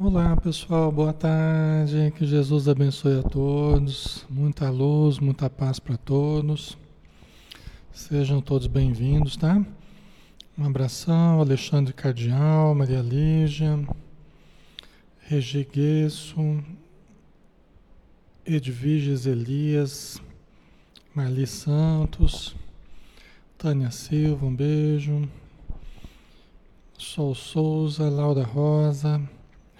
Olá pessoal, boa tarde. Que Jesus abençoe a todos. Muita luz, muita paz para todos. Sejam todos bem-vindos, tá? Um abração, Alexandre Cardial, Maria Lígia, Regiguesso, Edviges Elias, Marli Santos, Tânia Silva, um beijo. Sol Souza, Laura Rosa,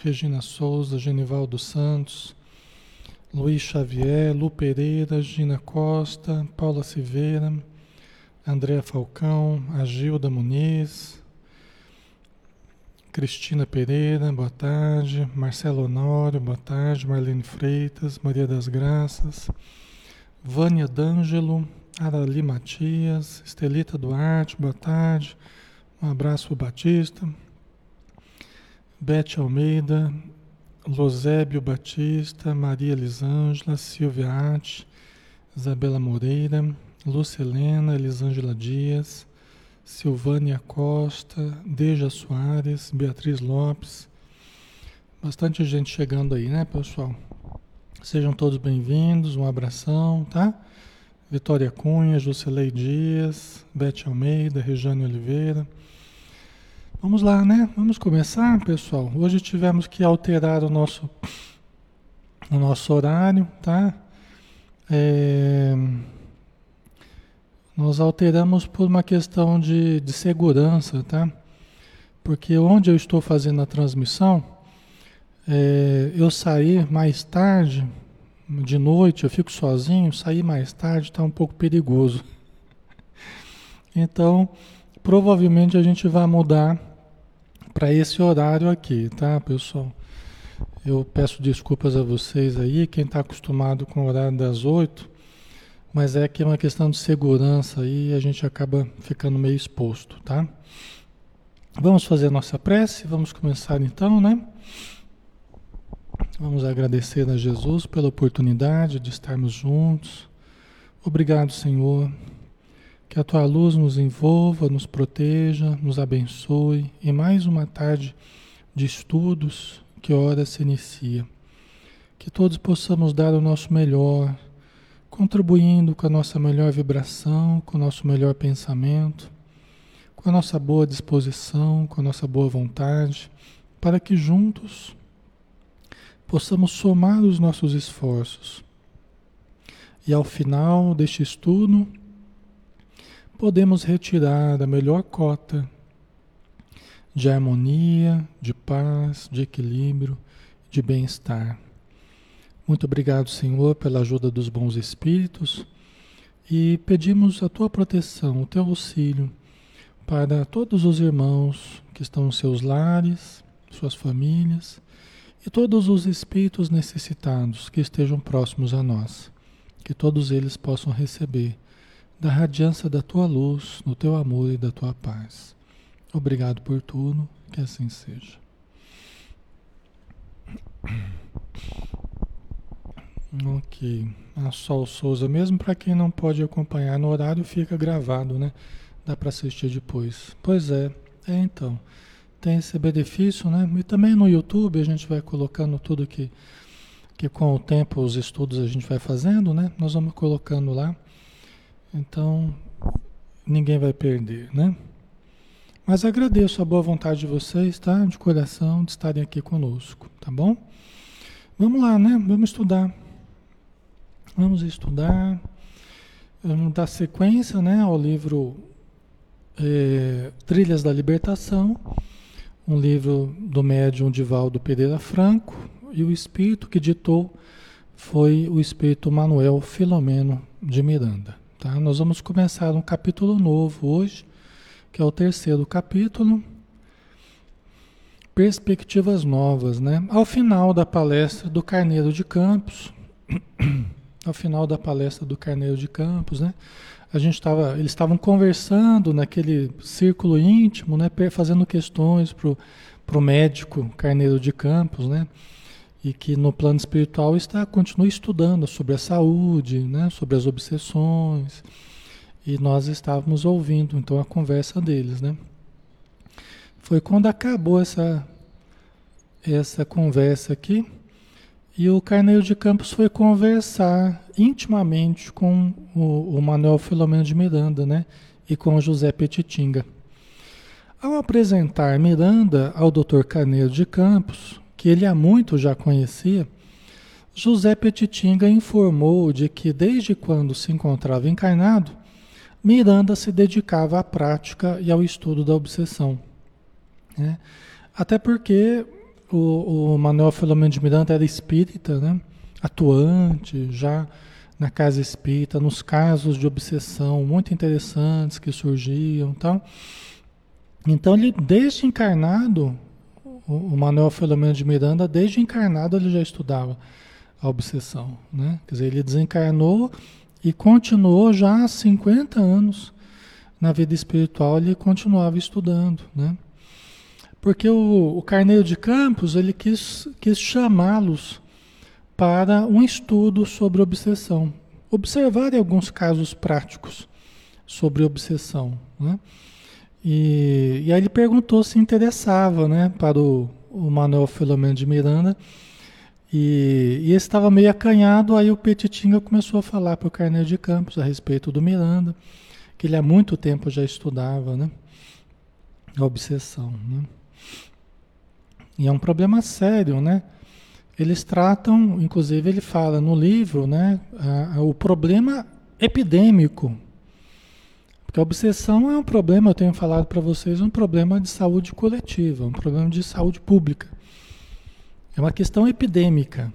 Regina Souza, Genivaldo Santos, Luiz Xavier, Lu Pereira, Gina Costa, Paula Silveira, Andréa Falcão, Agilda Muniz, Cristina Pereira, boa tarde, Marcelo Honório, boa tarde, Marlene Freitas, Maria das Graças, Vânia D'Angelo, Arali Matias, Estelita Duarte, boa tarde, um abraço Batista, Bete Almeida, Losébio Batista, Maria Elisângela, Silvia Arte, Isabela Moreira, Lúcia Helena, Elisângela Dias, Silvânia Costa, Deja Soares, Beatriz Lopes. Bastante gente chegando aí, né, pessoal? Sejam todos bem-vindos, um abração, tá? Vitória Cunha, Juscelei Dias, Bete Almeida, Rejane Oliveira. Vamos lá, né? Vamos começar, pessoal. Hoje tivemos que alterar o nosso, o nosso horário, tá? É, nós alteramos por uma questão de, de segurança, tá? Porque onde eu estou fazendo a transmissão, é, eu sair mais tarde, de noite, eu fico sozinho, sair mais tarde está um pouco perigoso. Então, provavelmente a gente vai mudar para esse horário aqui, tá, pessoal? Eu peço desculpas a vocês aí, quem está acostumado com o horário das oito, mas é que é uma questão de segurança aí a gente acaba ficando meio exposto, tá? Vamos fazer a nossa prece, vamos começar então, né? Vamos agradecer a Jesus pela oportunidade de estarmos juntos. Obrigado, Senhor que a tua luz nos envolva, nos proteja, nos abençoe e mais uma tarde de estudos que hora se inicia. Que todos possamos dar o nosso melhor, contribuindo com a nossa melhor vibração, com o nosso melhor pensamento, com a nossa boa disposição, com a nossa boa vontade, para que juntos possamos somar os nossos esforços. E ao final deste estudo, podemos retirar a melhor cota de harmonia, de paz, de equilíbrio, de bem-estar. Muito obrigado, Senhor, pela ajuda dos bons espíritos e pedimos a tua proteção, o teu auxílio para todos os irmãos que estão nos seus lares, suas famílias e todos os espíritos necessitados que estejam próximos a nós, que todos eles possam receber da radiância da tua luz, do teu amor e da tua paz. Obrigado por tudo, que assim seja. Ok. A Sol Souza, mesmo para quem não pode acompanhar no horário, fica gravado, né? Dá para assistir depois. Pois é, é então. Tem esse benefício, né? E também no YouTube a gente vai colocando tudo que, que com o tempo, os estudos a gente vai fazendo, né? Nós vamos colocando lá. Então, ninguém vai perder, né? Mas agradeço a boa vontade de vocês, tá? De coração, de estarem aqui conosco, tá bom? Vamos lá, né? Vamos estudar. Vamos estudar. Vamos dar sequência, né? Ao livro é, Trilhas da Libertação, um livro do médium Divaldo Pereira Franco, e o espírito que ditou foi o espírito Manuel Filomeno de Miranda. Tá? Nós vamos começar um capítulo novo hoje, que é o terceiro capítulo. Perspectivas novas, né? Ao final da palestra do Carneiro de Campos, ao final da palestra do Carneiro de Campos, né? A gente estava, eles estavam conversando naquele círculo íntimo, né? Fazendo questões para o médico Carneiro de Campos, né? E que no plano espiritual está continua estudando sobre a saúde, né, sobre as obsessões. E nós estávamos ouvindo então a conversa deles, né? Foi quando acabou essa essa conversa aqui. E o Carneiro de Campos foi conversar intimamente com o, o Manuel Filomeno de Miranda, né? E com o José Petitinga. Ao apresentar Miranda ao Dr. Carneiro de Campos, que ele há muito já conhecia, José Petitinga informou de que desde quando se encontrava encarnado, Miranda se dedicava à prática e ao estudo da obsessão. Né? Até porque o, o Manuel Filomeno de Miranda era espírita, né? atuante já na casa espírita, nos casos de obsessão muito interessantes que surgiam. Então ele, desde encarnado, o Manuel Filomeno de Miranda, desde encarnado ele já estudava a obsessão, né? Quer dizer, ele desencarnou e continuou já há 50 anos na vida espiritual, ele continuava estudando, né? Porque o, o Carneiro de Campos, ele quis, quis chamá-los para um estudo sobre obsessão. Observarem alguns casos práticos sobre obsessão. Né? E, e aí ele perguntou se interessava né, para o, o Manuel Filomeno de Miranda. E, e estava meio acanhado, aí o Petitinga começou a falar para o Carneiro de Campos a respeito do Miranda, que ele há muito tempo já estudava né, a obsessão. Né? E é um problema sério, né? Eles tratam, inclusive ele fala no livro, né, a, a, o problema epidêmico. Porque a obsessão é um problema, eu tenho falado para vocês, um problema de saúde coletiva, um problema de saúde pública. É uma questão epidêmica.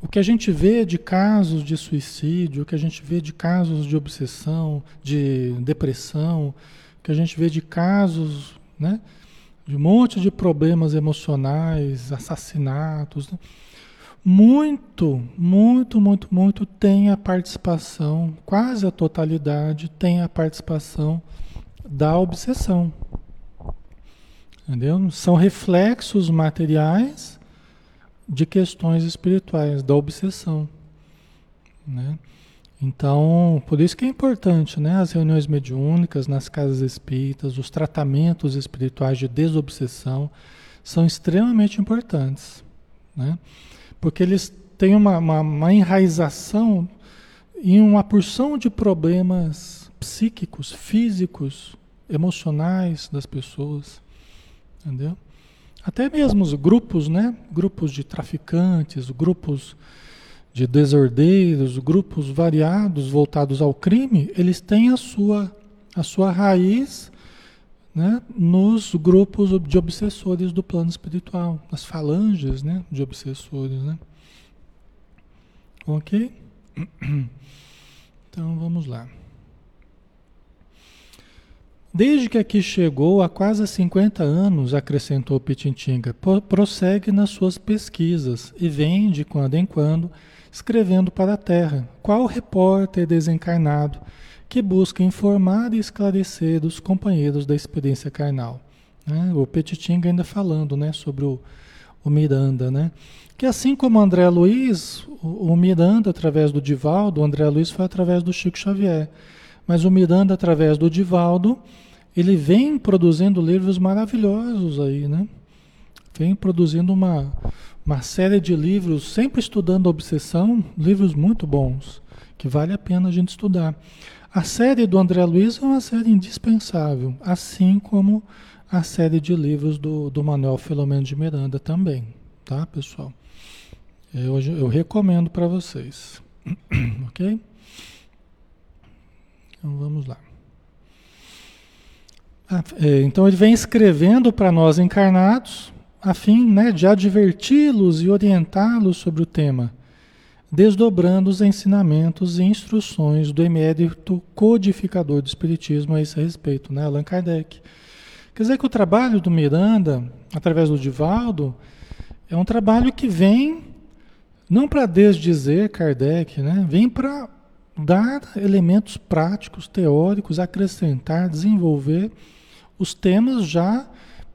O que a gente vê de casos de suicídio, o que a gente vê de casos de obsessão, de depressão, o que a gente vê de casos, né? de um monte de problemas emocionais, assassinatos. Né? Muito, muito, muito, muito tem a participação, quase a totalidade tem a participação da obsessão. Entendeu? São reflexos materiais de questões espirituais, da obsessão. Né? Então, por isso que é importante, né? As reuniões mediúnicas nas casas espíritas, os tratamentos espirituais de desobsessão são extremamente importantes, né? Porque eles têm uma, uma, uma enraização em uma porção de problemas psíquicos, físicos, emocionais das pessoas, entendeu? Até mesmo os grupos, né? Grupos de traficantes, grupos de desordeiros, grupos variados voltados ao crime, eles têm a sua, a sua raiz né, nos grupos de obsessores do plano espiritual, as falanges né, de obsessores. Né? Ok? Então vamos lá. Desde que aqui chegou há quase 50 anos, acrescentou Pitintinga, prossegue nas suas pesquisas e vem, de quando em quando, escrevendo para a Terra, qual repórter desencarnado que busca informar e esclarecer os companheiros da experiência carnal. Né? O Petitinga ainda falando né, sobre o, o Miranda, né? que assim como André Luiz, o, o Miranda através do Divaldo, o André Luiz foi através do Chico Xavier, mas o Miranda através do Divaldo, ele vem produzindo livros maravilhosos aí, né? Vem produzindo uma, uma série de livros, sempre estudando obsessão, livros muito bons, que vale a pena a gente estudar. A série do André Luiz é uma série indispensável, assim como a série de livros do, do Manuel Filomeno de Miranda também, tá, pessoal? Eu, eu recomendo para vocês, ok? Então vamos lá. Ah, é, então ele vem escrevendo para nós encarnados, a fim né, de adverti-los e orientá-los sobre o tema, desdobrando os ensinamentos e instruções do emérito codificador do Espiritismo a esse respeito, né, Allan Kardec. Quer dizer que o trabalho do Miranda, através do Divaldo, é um trabalho que vem não para desdizer Kardec, né, vem para dar elementos práticos, teóricos, acrescentar, desenvolver os temas já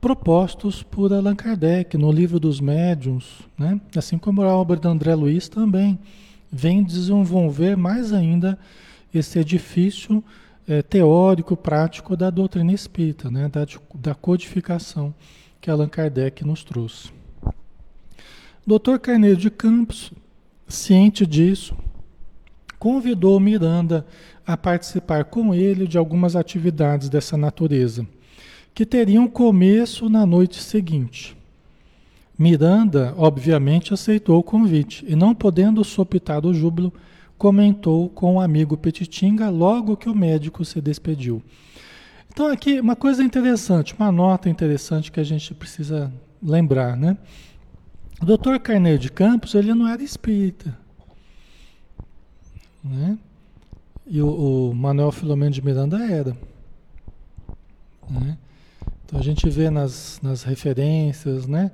propostos por Allan Kardec no livro dos médiuns, né? assim como a obra de André Luiz também vem desenvolver mais ainda esse edifício é, teórico, prático da doutrina espírita, né? da, da codificação que Allan Kardec nos trouxe. Dr. Carneiro de Campos, ciente disso, convidou Miranda a participar com ele de algumas atividades dessa natureza, que teriam começo na noite seguinte. Miranda, obviamente, aceitou o convite e, não podendo sopitar o júbilo, comentou com o amigo Petitinga logo que o médico se despediu. Então, aqui, uma coisa interessante, uma nota interessante que a gente precisa lembrar, né? O doutor Carneiro de Campos, ele não era espírita, né? E o, o Manuel Filomeno de Miranda era, né? Então, a gente vê nas, nas referências, né?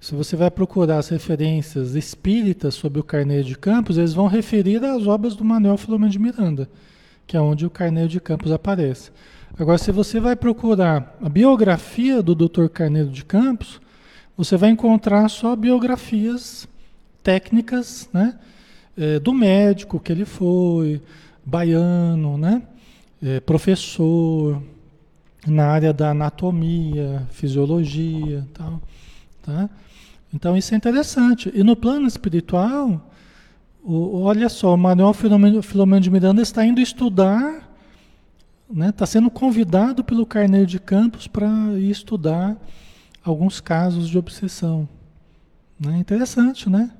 Se você vai procurar as referências espíritas sobre o Carneiro de Campos, eles vão referir às obras do Manuel Filomeno de Miranda, que é onde o Carneiro de Campos aparece. Agora, se você vai procurar a biografia do Dr. Carneiro de Campos, você vai encontrar só biografias técnicas, né? É, do médico que ele foi, baiano, né? É, professor na área da anatomia, fisiologia, tal, tá? Então isso é interessante. E no plano espiritual, o, olha só, o Manuel Filomeno, Filomeno de Miranda está indo estudar, né, está sendo convidado pelo Carneiro de Campos para estudar alguns casos de obsessão. Né? Interessante, né?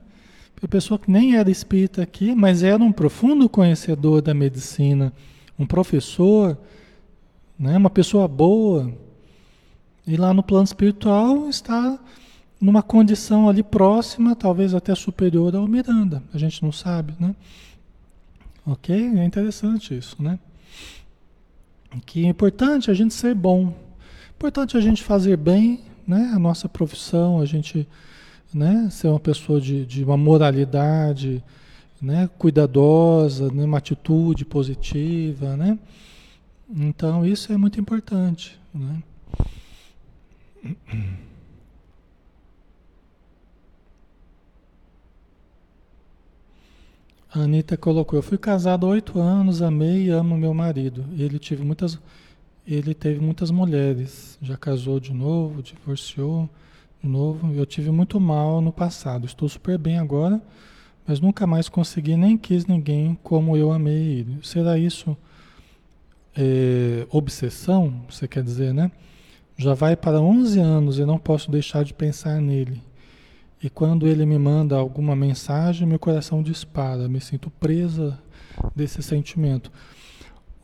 A pessoa que nem era espírita aqui, mas era um profundo conhecedor da medicina, um professor, né? uma pessoa boa, e lá no plano espiritual está numa condição ali próxima, talvez até superior ao Miranda. A gente não sabe, né? Ok? É interessante isso, né? Que é importante a gente ser bom. Importante a gente fazer bem, né? A nossa profissão, a gente né? ser uma pessoa de, de uma moralidade né? cuidadosa, né? uma atitude positiva, né? Então isso é muito importante, né? A Anitta colocou, eu fui casado há oito anos, amei e amo meu marido. Ele tive muitas, ele teve muitas mulheres, já casou de novo, divorciou de novo. Eu tive muito mal no passado, estou super bem agora, mas nunca mais consegui nem quis ninguém como eu amei ele. Será isso é, obsessão? Você quer dizer, né? Já vai para 11 anos e não posso deixar de pensar nele. E quando ele me manda alguma mensagem, meu coração dispara, me sinto presa desse sentimento.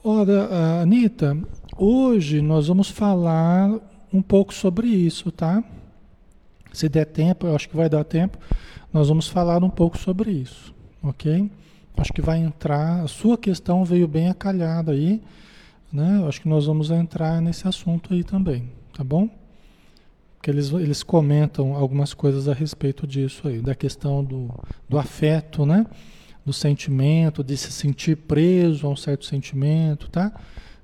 Ora, Anitta, hoje nós vamos falar um pouco sobre isso, tá? Se der tempo, eu acho que vai dar tempo, nós vamos falar um pouco sobre isso, ok? Acho que vai entrar, a sua questão veio bem acalhada aí, né? Acho que nós vamos entrar nesse assunto aí também, tá bom? que eles, eles comentam algumas coisas a respeito disso aí, da questão do, do afeto, né? Do sentimento, de se sentir preso a um certo sentimento, tá?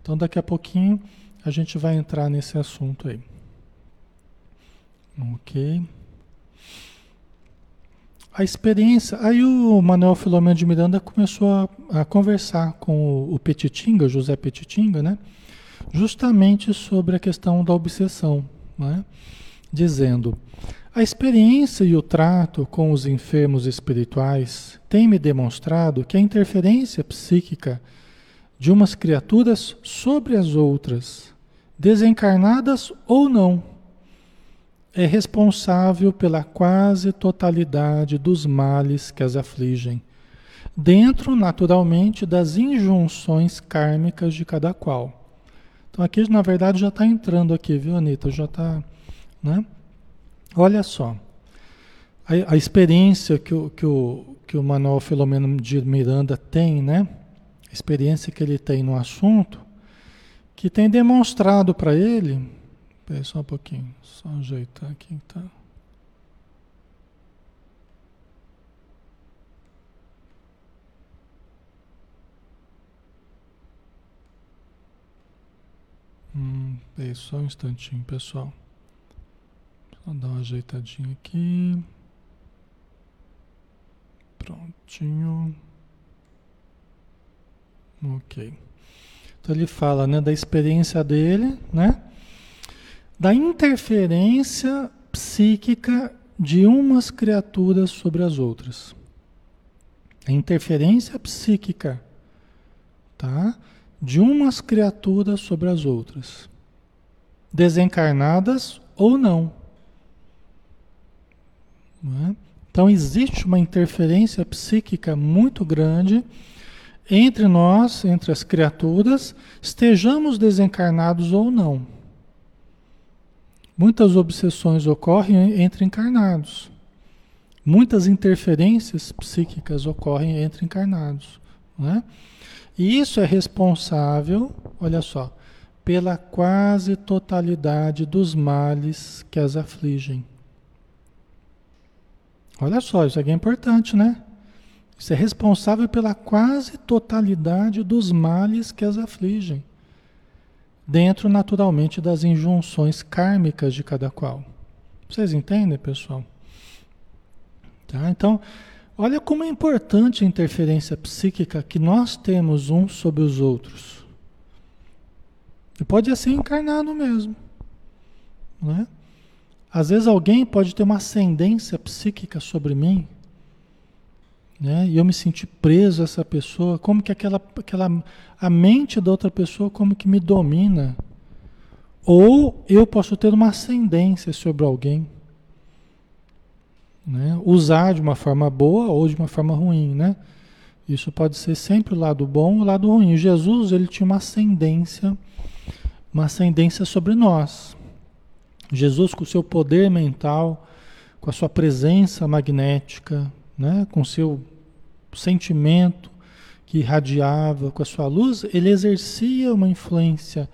Então daqui a pouquinho a gente vai entrar nesse assunto aí. Ok. A experiência. Aí o Manuel Filomeno de Miranda começou a, a conversar com o, o Petitinga, José Petitinga, né? Justamente sobre a questão da obsessão, né? dizendo: A experiência e o trato com os enfermos espirituais têm me demonstrado que a interferência psíquica de umas criaturas sobre as outras, desencarnadas ou não, é responsável pela quase totalidade dos males que as afligem, dentro, naturalmente, das injunções kármicas de cada qual. Então aqui, na verdade, já está entrando aqui, viu, Anitta? Já está né? Olha só, a, a experiência que o, que, o, que o Manuel Filomeno de Miranda tem, né? a experiência que ele tem no assunto, que tem demonstrado para ele. Espera só um pouquinho, só ajeitar aqui, tá? Hum, só um instantinho, pessoal. Vou dar uma ajeitadinha aqui. Prontinho. Ok. Então ele fala né, da experiência dele, né? Da interferência psíquica de umas criaturas sobre as outras. A interferência psíquica, tá? De umas criaturas sobre as outras. Desencarnadas ou não. não é? Então existe uma interferência psíquica muito grande entre nós, entre as criaturas, estejamos desencarnados ou não. Muitas obsessões ocorrem entre encarnados. Muitas interferências psíquicas ocorrem entre encarnados. Né? E isso é responsável, olha só, pela quase totalidade dos males que as afligem. Olha só, isso aqui é importante, né? Isso é responsável pela quase totalidade dos males que as afligem. Dentro, naturalmente, das injunções kármicas de cada qual. Vocês entendem, pessoal? Tá? Então, olha como é importante a interferência psíquica que nós temos uns sobre os outros. E pode ser encarnado mesmo. Não é? Às vezes alguém pode ter uma ascendência psíquica sobre mim, né? E eu me senti preso a essa pessoa, como que aquela, aquela a mente da outra pessoa como que me domina. Ou eu posso ter uma ascendência sobre alguém. Né? Usar de uma forma boa ou de uma forma ruim, né? Isso pode ser sempre o lado bom ou o lado ruim. Jesus, ele tinha uma ascendência, uma ascendência sobre nós. Jesus, com o seu poder mental, com a sua presença magnética, né, com seu sentimento que irradiava, com a sua luz, ele exercia uma influência,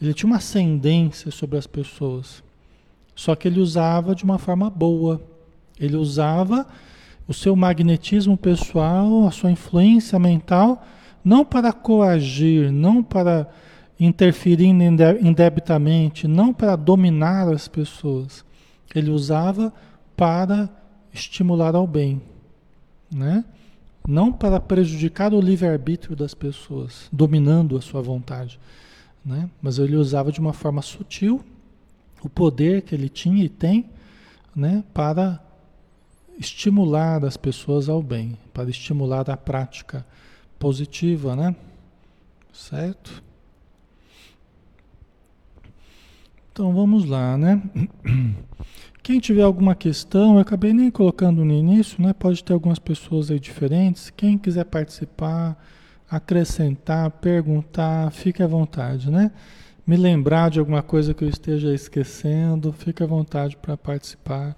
ele tinha uma ascendência sobre as pessoas. Só que ele usava de uma forma boa. Ele usava o seu magnetismo pessoal, a sua influência mental, não para coagir, não para interferir indebitamente, não para dominar as pessoas. Ele usava para estimular ao bem, né? Não para prejudicar o livre-arbítrio das pessoas, dominando a sua vontade, né? Mas ele usava de uma forma sutil o poder que ele tinha e tem, né, para estimular as pessoas ao bem, para estimular a prática positiva, né? Certo? Então vamos lá, né? Quem tiver alguma questão, eu acabei nem colocando no início, né? Pode ter algumas pessoas aí diferentes. Quem quiser participar, acrescentar, perguntar, fique à vontade, né? Me lembrar de alguma coisa que eu esteja esquecendo, fique à vontade para participar,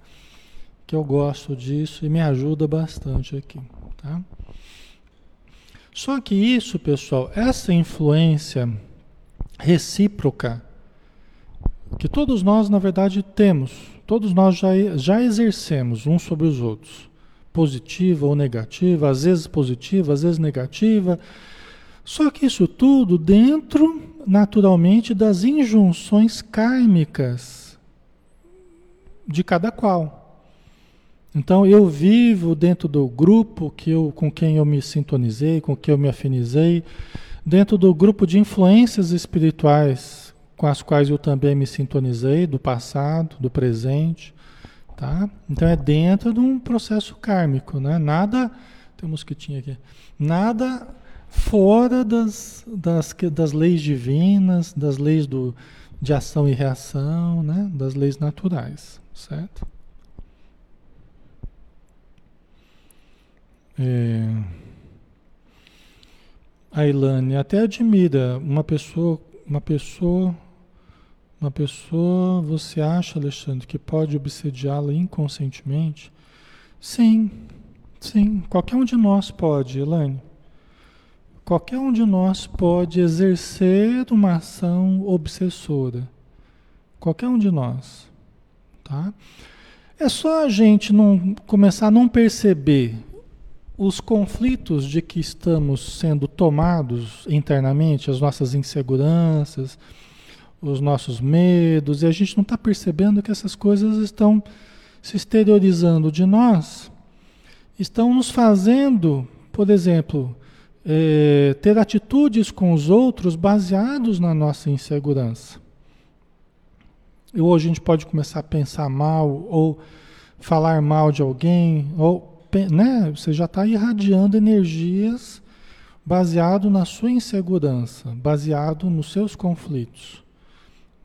que eu gosto disso e me ajuda bastante aqui, tá? Só que isso, pessoal, essa influência recíproca que todos nós, na verdade, temos, todos nós já, já exercemos uns sobre os outros, positiva ou negativa, às vezes positiva, às vezes negativa. Só que isso tudo dentro, naturalmente, das injunções kármicas de cada qual. Então eu vivo dentro do grupo que eu, com quem eu me sintonizei, com quem eu me afinizei, dentro do grupo de influências espirituais com as quais eu também me sintonizei do passado, do presente, tá? Então é dentro de um processo kármico, né? Nada, tem um mosquitinho aqui, nada fora das, das, das leis divinas, das leis do, de ação e reação, né? Das leis naturais, certo? É... A Ilane até admira uma pessoa, uma pessoa uma pessoa, você acha, Alexandre, que pode obsediá-la inconscientemente? Sim, sim. Qualquer um de nós pode, Elaine. Qualquer um de nós pode exercer uma ação obsessora. Qualquer um de nós. Tá? É só a gente não começar a não perceber os conflitos de que estamos sendo tomados internamente, as nossas inseguranças, os nossos medos, e a gente não está percebendo que essas coisas estão se exteriorizando de nós, estão nos fazendo, por exemplo, é, ter atitudes com os outros baseados na nossa insegurança. ou a gente pode começar a pensar mal, ou falar mal de alguém, ou né, você já está irradiando energias baseado na sua insegurança, baseado nos seus conflitos.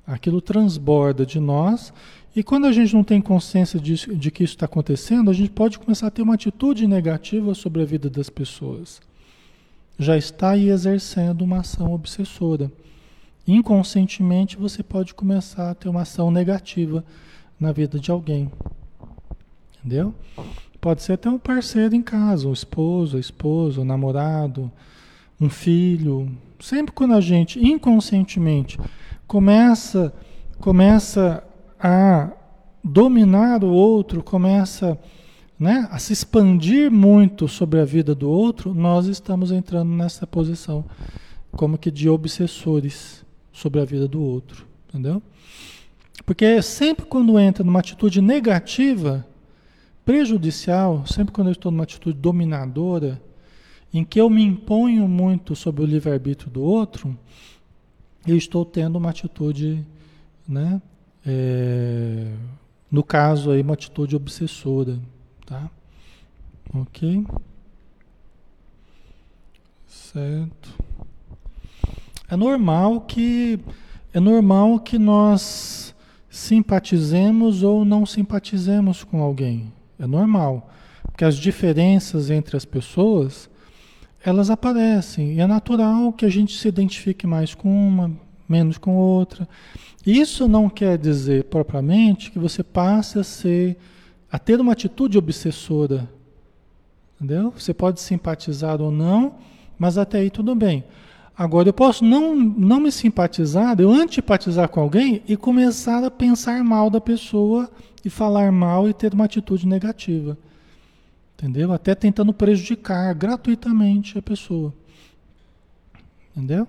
Aquilo transborda de nós e quando a gente não tem consciência de, de que isso está acontecendo, a gente pode começar a ter uma atitude negativa sobre a vida das pessoas. Já está aí exercendo uma ação obsessora. Inconscientemente você pode começar a ter uma ação negativa na vida de alguém. Entendeu? Pode ser até um parceiro em casa, um esposo, a esposa, um namorado, um filho. Sempre quando a gente inconscientemente começa começa a dominar o outro, começa né, a se expandir muito sobre a vida do outro, nós estamos entrando nessa posição como que de obsessores sobre a vida do outro, entendeu? Porque sempre quando entra numa atitude negativa, prejudicial, sempre quando eu estou numa atitude dominadora, em que eu me imponho muito sobre o livre-arbítrio do outro, eu estou tendo uma atitude né, é, no caso aí, uma atitude obsessora, tá? Ok? Certo. É normal que é normal que nós simpatizemos ou não simpatizemos com alguém. É normal, porque as diferenças entre as pessoas elas aparecem e é natural que a gente se identifique mais com uma, menos com outra. Isso não quer dizer propriamente que você passe a ser, a ter uma atitude obsessora. Entendeu? Você pode simpatizar ou não, mas até aí tudo bem. Agora, eu posso não, não me simpatizar, eu antipatizar com alguém e começar a pensar mal da pessoa e falar mal e ter uma atitude negativa. Entendeu? Até tentando prejudicar gratuitamente a pessoa. Entendeu?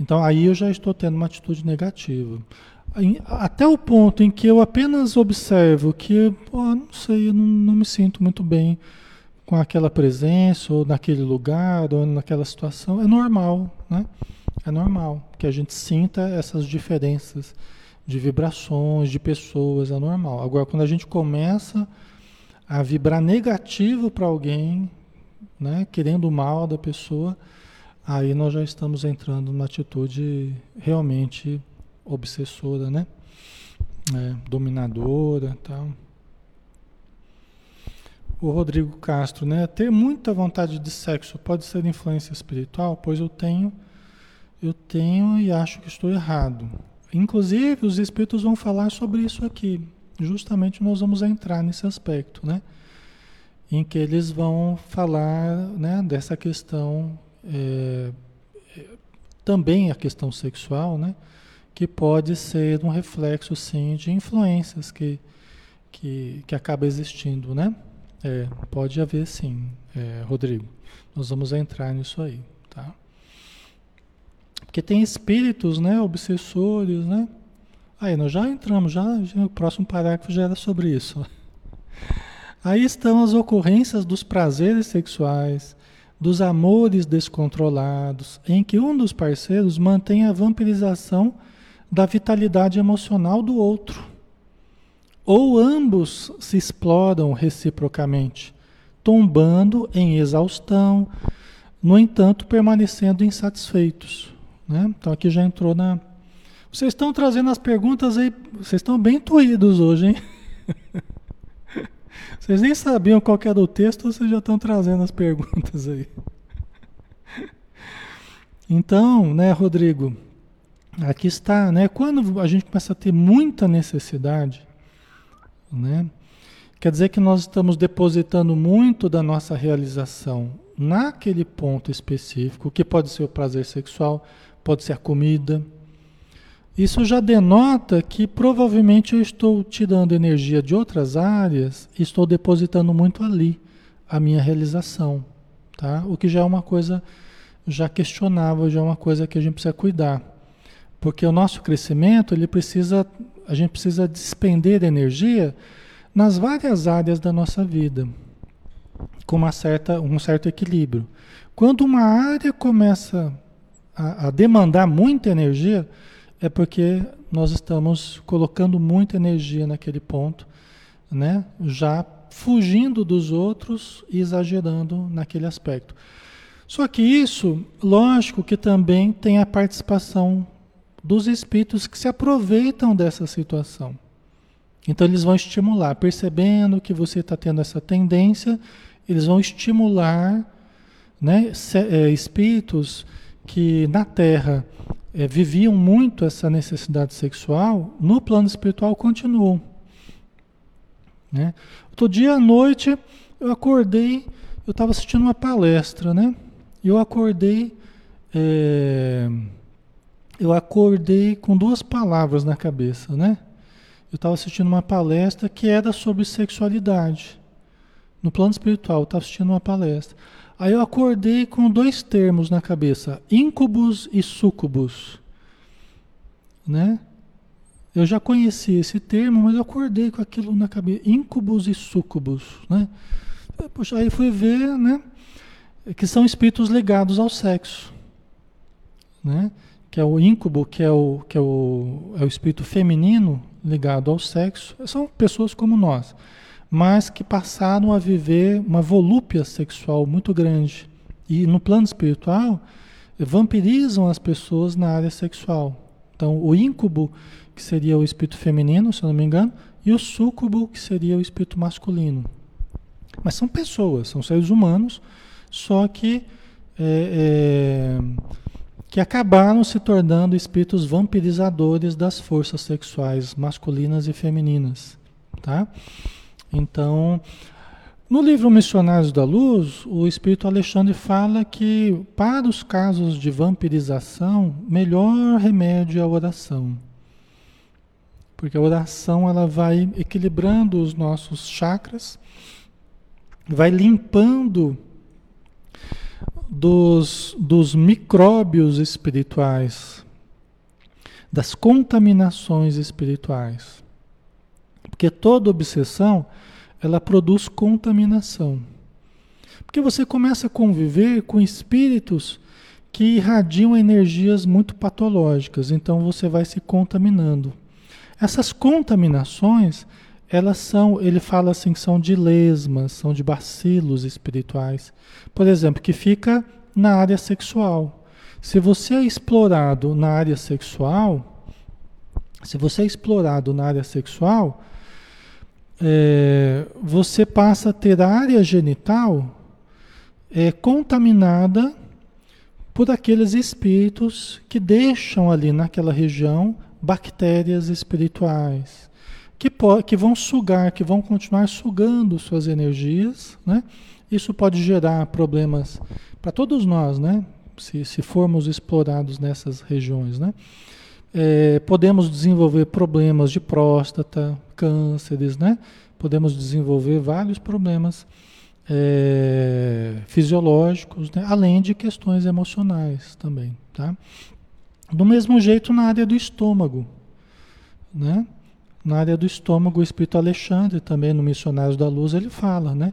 Então aí eu já estou tendo uma atitude negativa. Até o ponto em que eu apenas observo que, pô, não sei, eu não, não me sinto muito bem com aquela presença, ou naquele lugar, ou naquela situação, é normal, né? É normal que a gente sinta essas diferenças de vibrações, de pessoas, é normal. Agora, quando a gente começa a vibrar negativo para alguém, né, querendo o mal da pessoa, aí nós já estamos entrando numa atitude realmente obsessora, né? É, dominadora tal. O Rodrigo Castro, né? Ter muita vontade de sexo pode ser influência espiritual? Pois eu tenho, eu tenho e acho que estou errado. Inclusive, os espíritos vão falar sobre isso aqui. Justamente nós vamos entrar nesse aspecto, né? Em que eles vão falar né, dessa questão é, também a questão sexual, né? Que pode ser um reflexo, sim, de influências que, que, que acaba existindo, né? É, pode haver, sim, é, Rodrigo. Nós vamos entrar nisso aí, tá? Porque tem espíritos, né? Obsessores, né? Aí, nós já entramos, já, já o próximo parágrafo já era sobre isso. Aí estão as ocorrências dos prazeres sexuais, dos amores descontrolados, em que um dos parceiros mantém a vampirização da vitalidade emocional do outro. Ou ambos se exploram reciprocamente, tombando em exaustão, no entanto, permanecendo insatisfeitos. Né? Então aqui já entrou na. Vocês estão trazendo as perguntas aí, vocês estão bem intuídos hoje, hein? Vocês nem sabiam qual era o texto, vocês já estão trazendo as perguntas aí. Então, né, Rodrigo, aqui está, né? Quando a gente começa a ter muita necessidade, né? Quer dizer que nós estamos depositando muito da nossa realização naquele ponto específico, que pode ser o prazer sexual, pode ser a comida, isso já denota que provavelmente eu estou tirando energia de outras áreas e estou depositando muito ali a minha realização, tá? O que já é uma coisa já questionável, já é uma coisa que a gente precisa cuidar. Porque o nosso crescimento, ele precisa a gente precisa despender energia nas várias áreas da nossa vida, com uma certa, um certo equilíbrio. Quando uma área começa a, a demandar muita energia, é porque nós estamos colocando muita energia naquele ponto, né? Já fugindo dos outros e exagerando naquele aspecto. Só que isso, lógico que também tem a participação dos espíritos que se aproveitam dessa situação. Então eles vão estimular, percebendo que você está tendo essa tendência, eles vão estimular né, é, espíritos que na Terra é, viviam muito essa necessidade sexual, no plano espiritual continuam. Né? Outro dia à noite eu acordei, eu estava assistindo uma palestra, né? Eu acordei, é, eu acordei com duas palavras na cabeça, né? Eu estava assistindo uma palestra que era sobre sexualidade. No plano espiritual, eu estava assistindo uma palestra. Aí eu acordei com dois termos na cabeça: íncubos e súcubos. Né? Eu já conhecia esse termo, mas eu acordei com aquilo na cabeça: íncubos e súcubos. Né? Aí fui ver né, que são espíritos ligados ao sexo. Né? Que é o íncubus, que, é o, que é, o, é o espírito feminino ligado ao sexo. São pessoas como nós mas que passaram a viver uma volúpia sexual muito grande. E no plano espiritual, vampirizam as pessoas na área sexual. Então, o íncubo, que seria o espírito feminino, se eu não me engano, e o súcubo, que seria o espírito masculino. Mas são pessoas, são seres humanos, só que, é, é, que acabaram se tornando espíritos vampirizadores das forças sexuais masculinas e femininas. Tá? Então, no livro Missionários da Luz, o Espírito Alexandre fala que para os casos de vampirização, melhor remédio é a oração. Porque a oração ela vai equilibrando os nossos chakras, vai limpando dos, dos micróbios espirituais, das contaminações espirituais. Porque toda obsessão ela produz contaminação. Porque você começa a conviver com espíritos que irradiam energias muito patológicas, então você vai se contaminando. Essas contaminações, elas são, ele fala assim, são de lesmas, são de bacilos espirituais. Por exemplo, que fica na área sexual. Se você é explorado na área sexual, se você é explorado na área sexual, é, você passa a ter a área genital é, contaminada por aqueles espíritos que deixam ali naquela região bactérias espirituais, que, que vão sugar, que vão continuar sugando suas energias, né? Isso pode gerar problemas para todos nós, né? Se, se formos explorados nessas regiões, né? É, podemos desenvolver problemas de próstata, cânceres, né? Podemos desenvolver vários problemas é, fisiológicos, né? além de questões emocionais também, tá? Do mesmo jeito na área do estômago, né? Na área do estômago, o Espírito Alexandre, também no Missionários da Luz, ele fala, né?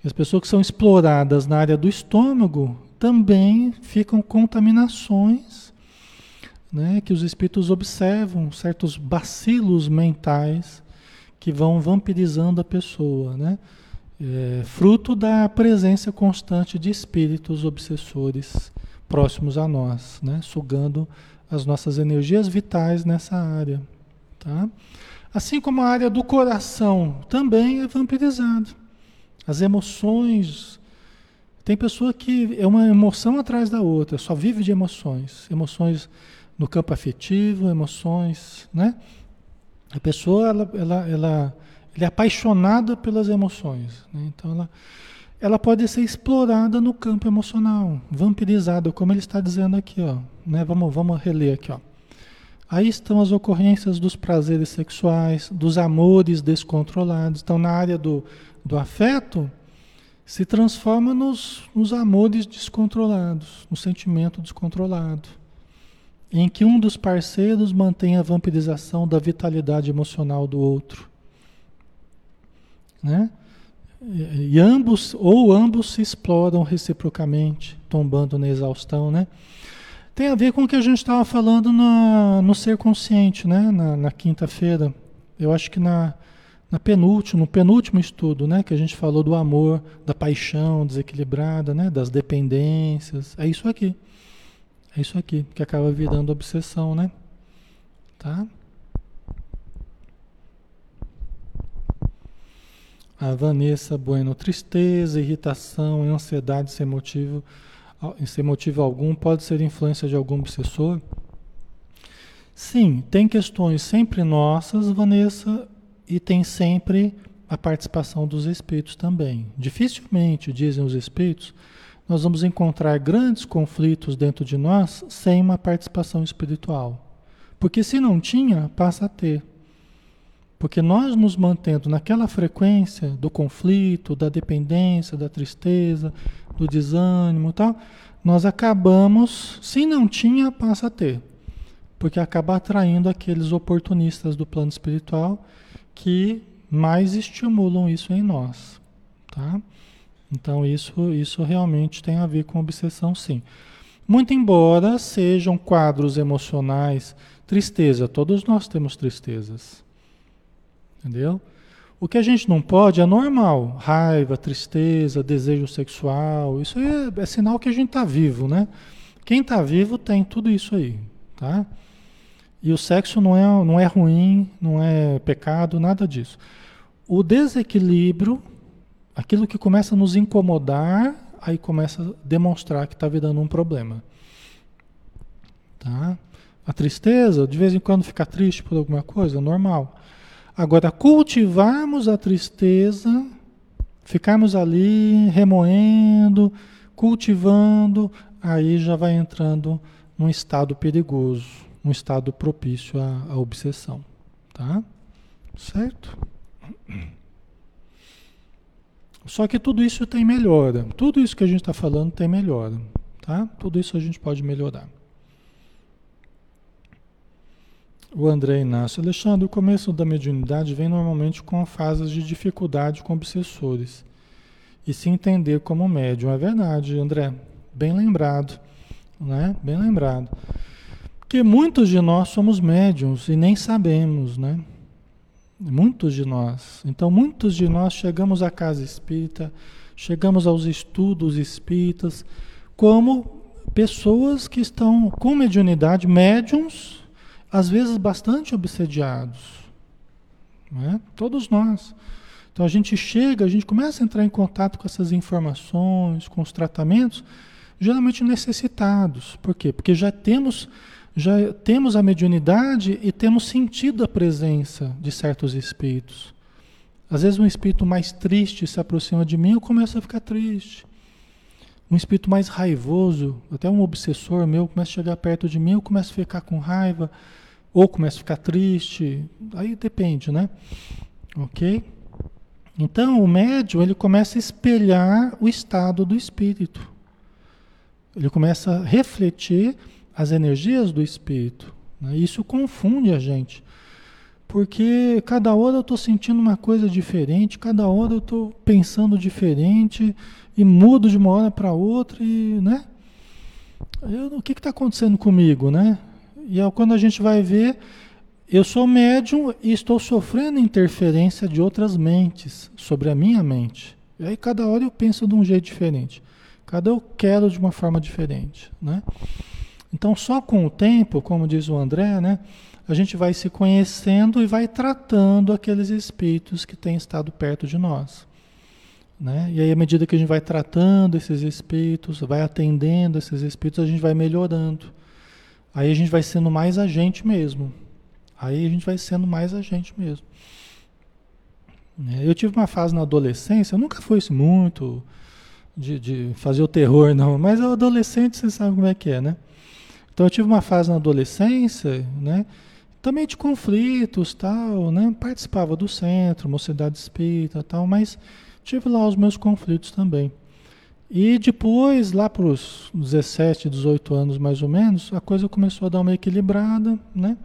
Que as pessoas que são exploradas na área do estômago também ficam contaminações né, que os espíritos observam certos bacilos mentais que vão vampirizando a pessoa, né? É, fruto da presença constante de espíritos obsessores próximos a nós, né? sugando as nossas energias vitais nessa área. Tá? Assim como a área do coração também é vampirizada. As emoções. Tem pessoa que é uma emoção atrás da outra, só vive de emoções. Emoções no campo afetivo, emoções, né? A pessoa, ela, ela, ela, ela é apaixonada pelas emoções, né? então ela, ela pode ser explorada no campo emocional, vampirizada, como ele está dizendo aqui, ó, né? Vamos, vamos reler aqui, ó. Aí estão as ocorrências dos prazeres sexuais, dos amores descontrolados. Então, na área do, do afeto, se transforma nos, nos amores descontrolados, no sentimento descontrolado em que um dos parceiros mantém a vampirização da vitalidade emocional do outro. Né? E ambos, ou ambos se exploram reciprocamente, tombando na exaustão, né? Tem a ver com o que a gente estava falando na, no ser consciente, né? Na, na quinta-feira. Eu acho que na, na penúltimo, no penúltimo estudo, né? Que a gente falou do amor, da paixão desequilibrada, né? Das dependências. É isso aqui. É isso aqui que acaba virando obsessão, né? Tá? A Vanessa Bueno, tristeza, irritação e ansiedade sem motivo sem motivo algum, pode ser influência de algum obsessor? Sim, tem questões sempre nossas, Vanessa, e tem sempre a participação dos espíritos também. Dificilmente, dizem os espíritos, nós vamos encontrar grandes conflitos dentro de nós sem uma participação espiritual. Porque se não tinha, passa a ter. Porque nós nos mantendo naquela frequência do conflito, da dependência, da tristeza, do desânimo e tal, nós acabamos, se não tinha, passa a ter. Porque acaba atraindo aqueles oportunistas do plano espiritual que mais estimulam isso em nós, tá? Então isso, isso realmente tem a ver com obsessão, sim. Muito embora sejam quadros emocionais, tristeza, todos nós temos tristezas, entendeu? O que a gente não pode é normal. Raiva, tristeza, desejo sexual. Isso é, é sinal que a gente está vivo, né? Quem está vivo tem tudo isso aí, tá? E o sexo não é, não é ruim, não é pecado, nada disso. O desequilíbrio, aquilo que começa a nos incomodar, aí começa a demonstrar que está virando um problema. Tá? A tristeza, de vez em quando ficar triste por alguma coisa, normal. Agora, cultivarmos a tristeza, ficarmos ali remoendo, cultivando, aí já vai entrando num estado perigoso, num estado propício à, à obsessão. Tá? Certo? Só que tudo isso tem melhora. Tudo isso que a gente está falando tem melhora. Tá? Tudo isso a gente pode melhorar. O André Inácio. Alexandre, o começo da mediunidade vem normalmente com fases de dificuldade com obsessores. E se entender como médium. É verdade, André. Bem lembrado. Né? Bem lembrado. Porque muitos de nós somos médiums e nem sabemos, né? Muitos de nós. Então, muitos de nós chegamos à casa espírita, chegamos aos estudos espíritas, como pessoas que estão com mediunidade, médiums, às vezes bastante obsediados. Né? Todos nós. Então a gente chega, a gente começa a entrar em contato com essas informações, com os tratamentos, geralmente necessitados. Por quê? Porque já temos, já temos a mediunidade e temos sentido a presença de certos espíritos. Às vezes um espírito mais triste se aproxima de mim, eu começo a ficar triste. Um espírito mais raivoso, até um obsessor meu começa a chegar perto de mim, eu começo a ficar com raiva ou começa a ficar triste, aí depende, né? Ok? Então o médium ele começa a espelhar o estado do espírito. Ele começa a refletir as energias do espírito. Né? Isso confunde a gente. Porque cada hora eu estou sentindo uma coisa diferente, cada hora eu estou pensando diferente e mudo de uma hora para outra e, né? Eu, o que está acontecendo comigo, né? E é quando a gente vai ver, eu sou médium e estou sofrendo interferência de outras mentes sobre a minha mente. E aí cada hora eu penso de um jeito diferente. Cada eu quero de uma forma diferente, né? Então só com o tempo, como diz o André, né, a gente vai se conhecendo e vai tratando aqueles espíritos que têm estado perto de nós. Né? E aí, à medida que a gente vai tratando esses espíritos, vai atendendo esses espíritos, a gente vai melhorando. Aí a gente vai sendo mais a gente mesmo. Aí a gente vai sendo mais a gente mesmo. É, eu tive uma fase na adolescência, eu nunca fui muito de, de fazer o terror, não, mas o adolescente você sabe como é que é, né? Então eu tive uma fase na adolescência, né? Também de conflitos, tal, né? Participava do centro, mocidade espírita, tal, mas tive lá os meus conflitos também. E depois, lá para os 17, 18 anos mais ou menos, a coisa começou a dar uma equilibrada, né?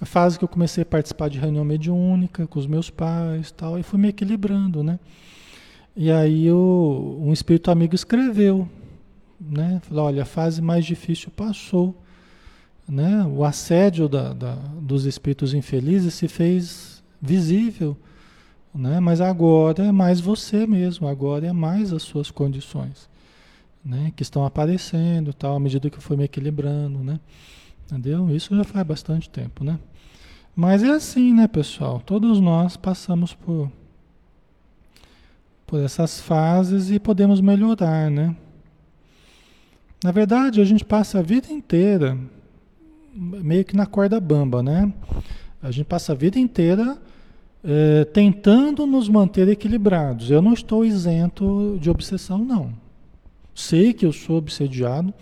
A fase que eu comecei a participar de reunião mediúnica com os meus pais tal, e fui me equilibrando, né? E aí eu, um espírito amigo escreveu, né? Falou, olha, a fase mais difícil passou. né? O assédio da, da, dos espíritos infelizes se fez visível, né? Mas agora é mais você mesmo, agora é mais as suas condições, né? Que estão aparecendo, tal, à medida que eu fui me equilibrando, né? Entendeu? Isso já faz bastante tempo, né? Mas é assim, né, pessoal? Todos nós passamos por por essas fases e podemos melhorar, né? Na verdade, a gente passa a vida inteira meio que na corda bamba, né? A gente passa a vida inteira é, tentando nos manter equilibrados. Eu não estou isento de obsessão, não. Sei que eu sou obsediado,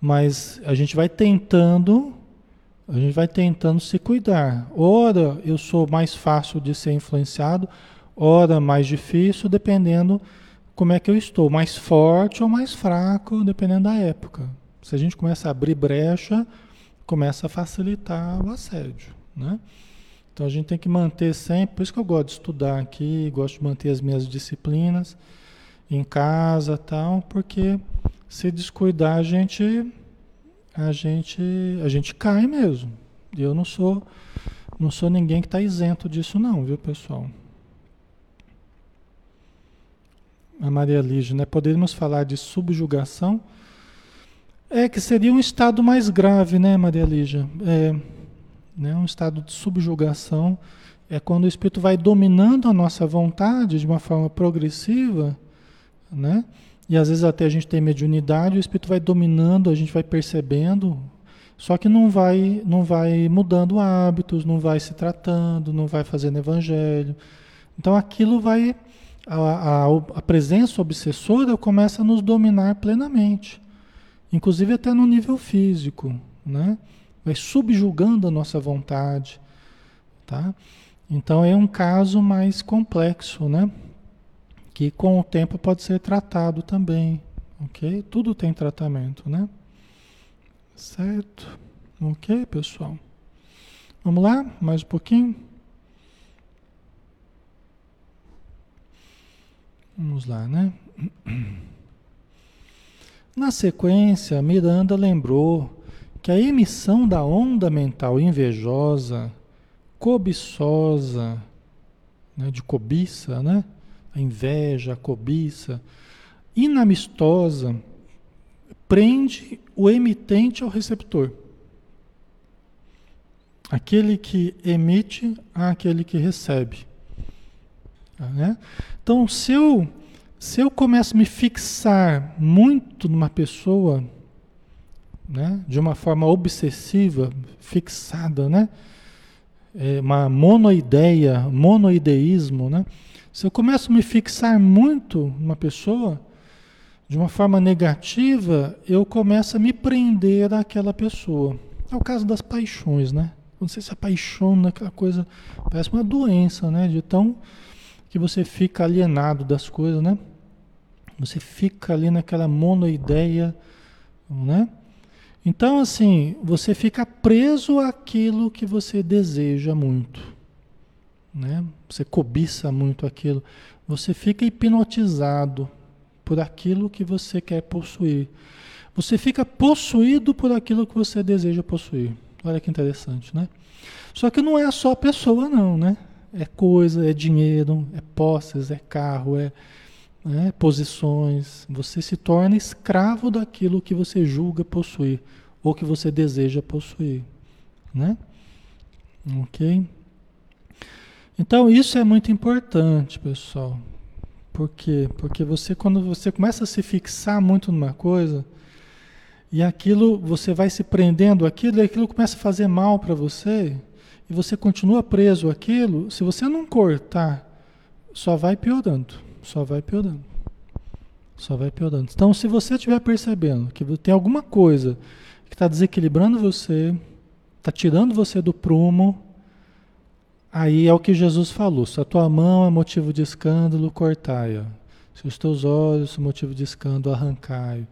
mas a gente vai tentando, a gente vai tentando se cuidar. Ora, eu sou mais fácil de ser influenciado, ora mais difícil, dependendo como é que eu estou, mais forte ou mais fraco, dependendo da época. Se a gente começa a abrir brecha, começa a facilitar o assédio, né? Então a gente tem que manter sempre, por isso que eu gosto de estudar aqui, gosto de manter as minhas disciplinas em casa, tal, porque se descuidar a gente a gente a gente cai mesmo. Eu não sou não sou ninguém que está isento disso não, viu, pessoal? A Maria Lígia, né? Poderíamos falar de subjugação? É que seria um estado mais grave, né, Maria Lígia? É, né, um estado de subjugação é quando o espírito vai dominando a nossa vontade de uma forma progressiva, né? E às vezes até a gente tem mediunidade, o espírito vai dominando, a gente vai percebendo, só que não vai, não vai mudando hábitos, não vai se tratando, não vai fazendo evangelho. Então aquilo vai, a, a, a presença obsessora começa a nos dominar plenamente inclusive até no nível físico, né? Vai subjugando a nossa vontade, tá? Então é um caso mais complexo, né? Que com o tempo pode ser tratado também, ok? Tudo tem tratamento, né? Certo? Ok, pessoal? Vamos lá? Mais um pouquinho? Vamos lá, né? Na sequência, Miranda lembrou que a emissão da onda mental invejosa, cobiçosa, né, de cobiça, né? a inveja, a cobiça, inamistosa, prende o emitente ao receptor. Aquele que emite àquele que recebe. Né? Então, se eu se eu começo a me fixar muito numa pessoa, né, de uma forma obsessiva, fixada, né, é uma monoideia, monoideísmo, né, se eu começo a me fixar muito numa pessoa, de uma forma negativa, eu começo a me prender àquela pessoa. É o caso das paixões, né? Quando você se apaixona, aquela coisa, parece uma doença, né? De tão que você fica alienado das coisas, né? Você fica ali naquela monoideia, né? Então, assim, você fica preso àquilo que você deseja muito, né? Você cobiça muito aquilo. Você fica hipnotizado por aquilo que você quer possuir. Você fica possuído por aquilo que você deseja possuir. Olha que interessante, né? Só que não é só a pessoa, não, né? É coisa, é dinheiro, é posses, é carro, é, né, posições, você se torna escravo daquilo que você julga possuir ou que você deseja possuir, né? Ok? Então isso é muito importante, pessoal. Por quê? Porque você quando você começa a se fixar muito numa coisa e aquilo você vai se prendendo aquilo e aquilo começa a fazer mal para você e você continua preso àquilo, se você não cortar, só vai piorando só vai piorando. Só vai piorando. Então, se você estiver percebendo que tem alguma coisa que está desequilibrando você, está tirando você do prumo, aí é o que Jesus falou: se a tua mão é motivo de escândalo, cortai-a. Se os teus olhos são motivo de escândalo, arrancai.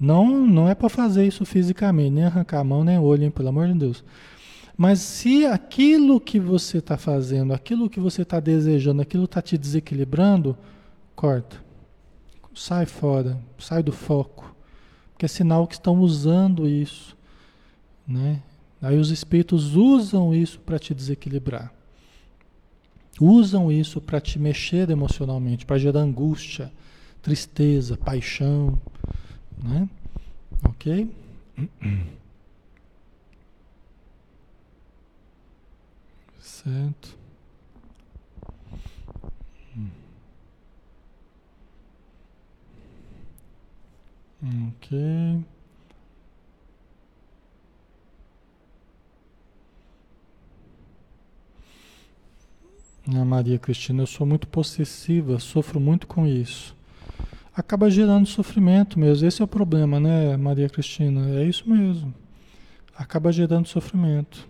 Não, não é para fazer isso fisicamente, nem arrancar a mão, nem o olho, hein, pelo amor de Deus. Mas se aquilo que você está fazendo, aquilo que você está desejando, aquilo está te desequilibrando, Corta. Sai fora, sai do foco. Porque é sinal que estão usando isso. né? Aí os espíritos usam isso para te desequilibrar. Usam isso para te mexer emocionalmente, para gerar angústia, tristeza, paixão, né? Ok? Certo. Ok. A Maria Cristina, eu sou muito possessiva, sofro muito com isso. Acaba gerando sofrimento mesmo. Esse é o problema, né, Maria Cristina? É isso mesmo. Acaba gerando sofrimento.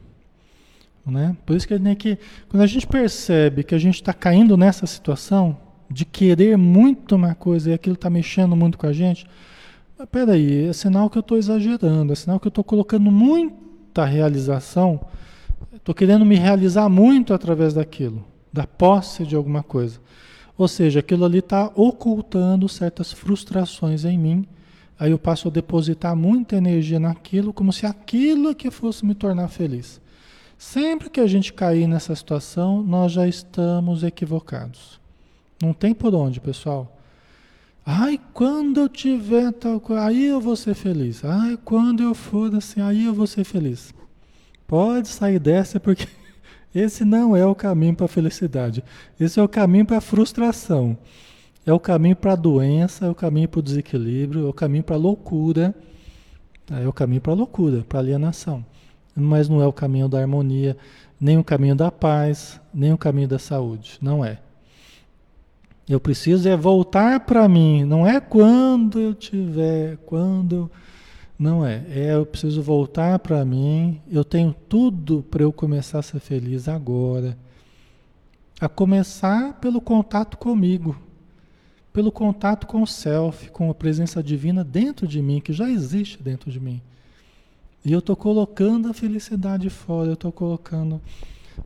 Né? Por isso que, que quando a gente percebe que a gente está caindo nessa situação de querer muito uma coisa e aquilo está mexendo muito com a gente, mas peraí, é sinal que eu estou exagerando, é sinal que eu estou colocando muita realização, estou querendo me realizar muito através daquilo, da posse de alguma coisa. Ou seja, aquilo ali está ocultando certas frustrações em mim. Aí eu passo a depositar muita energia naquilo, como se aquilo que fosse me tornar feliz. Sempre que a gente cair nessa situação, nós já estamos equivocados. Não tem por onde, pessoal. Ai, quando eu tiver tal coisa, aí eu vou ser feliz. Ai, quando eu for assim, aí eu vou ser feliz. Pode sair dessa porque esse não é o caminho para a felicidade. Esse é o caminho para a frustração. É o caminho para a doença, é o caminho para o desequilíbrio, é o caminho para a loucura. É o caminho para a loucura, para a alienação. Mas não é o caminho da harmonia, nem o caminho da paz, nem o caminho da saúde. Não é. Eu preciso é voltar para mim, não é quando eu tiver, quando não é, é eu preciso voltar para mim, eu tenho tudo para eu começar a ser feliz agora. A começar pelo contato comigo, pelo contato com o self, com a presença divina dentro de mim, que já existe dentro de mim. E eu estou colocando a felicidade fora, eu estou colocando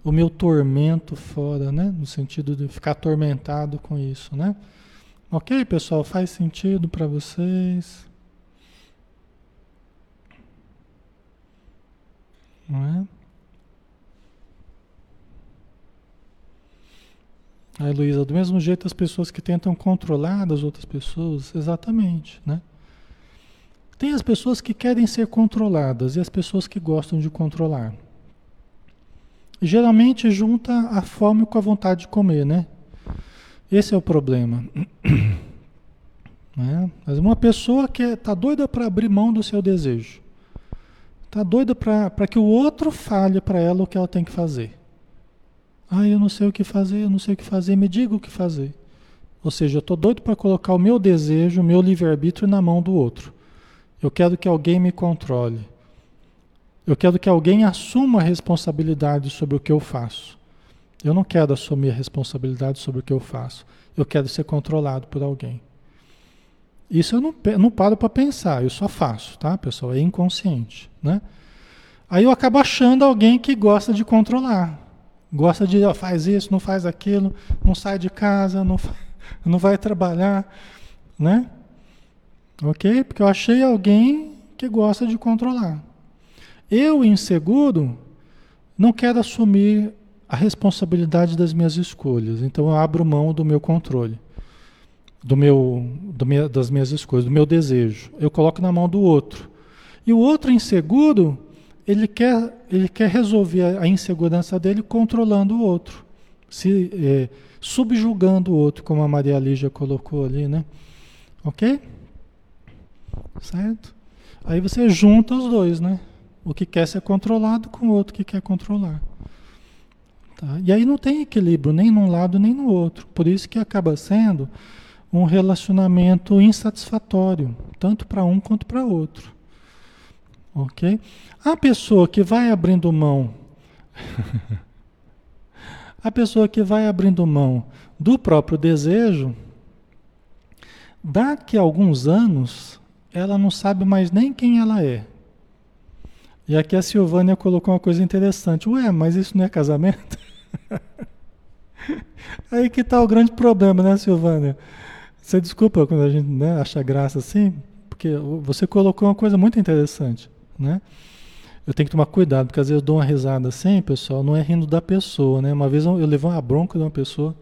o meu tormento fora, né? No sentido de ficar atormentado com isso, né? Ok, pessoal? Faz sentido para vocês? Não é? Aí, Luísa, do mesmo jeito as pessoas que tentam controlar as outras pessoas, exatamente, né? Tem as pessoas que querem ser controladas e as pessoas que gostam de controlar. Geralmente junta a fome com a vontade de comer, né? Esse é o problema. Né? Mas uma pessoa que está doida para abrir mão do seu desejo, está doida para que o outro fale para ela o que ela tem que fazer. Ah, eu não sei o que fazer, eu não sei o que fazer, me diga o que fazer. Ou seja, eu estou doido para colocar o meu desejo, o meu livre-arbítrio na mão do outro. Eu quero que alguém me controle. Eu quero que alguém assuma a responsabilidade sobre o que eu faço. Eu não quero assumir a responsabilidade sobre o que eu faço. Eu quero ser controlado por alguém. Isso eu não, não paro para pensar, eu só faço, tá, pessoal? É inconsciente, né? Aí eu acabo achando alguém que gosta de controlar. Gosta de, ó, faz isso, não faz aquilo, não sai de casa, não, não vai trabalhar, né? Ok? Porque eu achei alguém que gosta de controlar. Eu, inseguro, não quero assumir a responsabilidade das minhas escolhas. Então eu abro mão do meu controle, do meu, do minha, das minhas escolhas, do meu desejo. Eu coloco na mão do outro. E o outro inseguro, ele quer, ele quer resolver a insegurança dele controlando o outro, se é, subjugando o outro, como a Maria Lígia colocou ali, né? Ok? Certo? Aí você junta os dois, né? O que quer ser controlado com o outro que quer controlar. Tá? E aí não tem equilíbrio nem num lado nem no outro. Por isso que acaba sendo um relacionamento insatisfatório, tanto para um quanto para outro. Ok? A pessoa que vai abrindo mão, a pessoa que vai abrindo mão do próprio desejo, daqui a alguns anos, ela não sabe mais nem quem ela é. E aqui a Silvânia colocou uma coisa interessante. Ué, mas isso não é casamento? Aí que está o grande problema, né, Silvânia? Você desculpa quando a gente né, acha graça assim, porque você colocou uma coisa muito interessante, né? Eu tenho que tomar cuidado, porque às vezes eu dou uma risada assim, pessoal, não é rindo da pessoa, né? Uma vez eu, eu levei uma bronca de uma pessoa,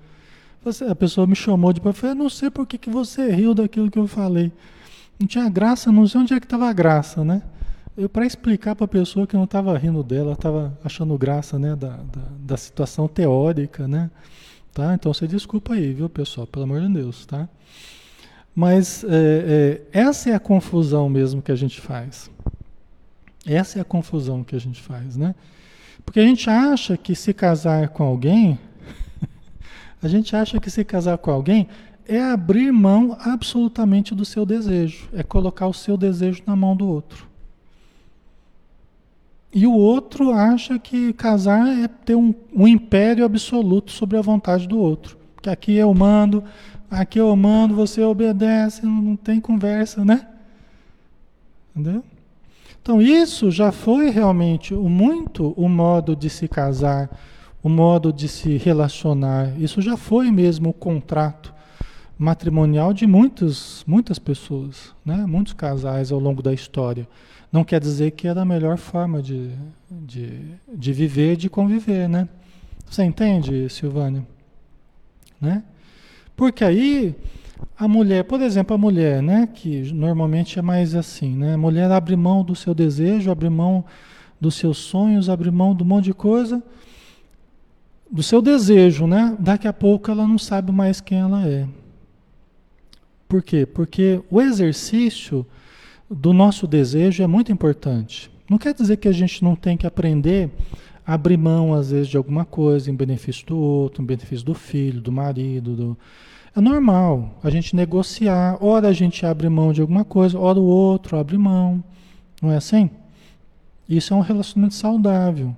a pessoa me chamou depois, eu falei, não sei por que, que você riu daquilo que eu falei. Não tinha graça, não sei onde é que estava a graça, né? Eu para explicar para a pessoa que não estava rindo dela, estava achando graça, né, da, da, da, situação teórica, né? Tá? Então você desculpa aí, viu, pessoal? Pelo amor de Deus, tá? Mas é, é, essa é a confusão mesmo que a gente faz. Essa é a confusão que a gente faz, né? Porque a gente acha que se casar com alguém, a gente acha que se casar com alguém é abrir mão absolutamente do seu desejo, é colocar o seu desejo na mão do outro. E o outro acha que casar é ter um, um império absoluto sobre a vontade do outro. Que aqui eu mando, aqui eu mando, você obedece, não tem conversa, né? Entendeu? Então isso já foi realmente o muito o modo de se casar, o modo de se relacionar. Isso já foi mesmo o contrato matrimonial de muitos, muitas pessoas, né? muitos casais ao longo da história. Não quer dizer que era a melhor forma de, de, de viver, de conviver, né? Você entende, Silvânia? Né? Porque aí a mulher, por exemplo, a mulher, né, que normalmente é mais assim, né? A mulher abre mão do seu desejo, abre mão dos seus sonhos, abre mão de um monte de coisa, do seu desejo, né? Daqui a pouco ela não sabe mais quem ela é. Por quê? Porque o exercício do nosso desejo é muito importante. Não quer dizer que a gente não tem que aprender a abrir mão, às vezes, de alguma coisa em benefício do outro, em benefício do filho, do marido. Do... É normal a gente negociar. Ora a gente abre mão de alguma coisa, ora o outro abre mão. Não é assim? Isso é um relacionamento saudável.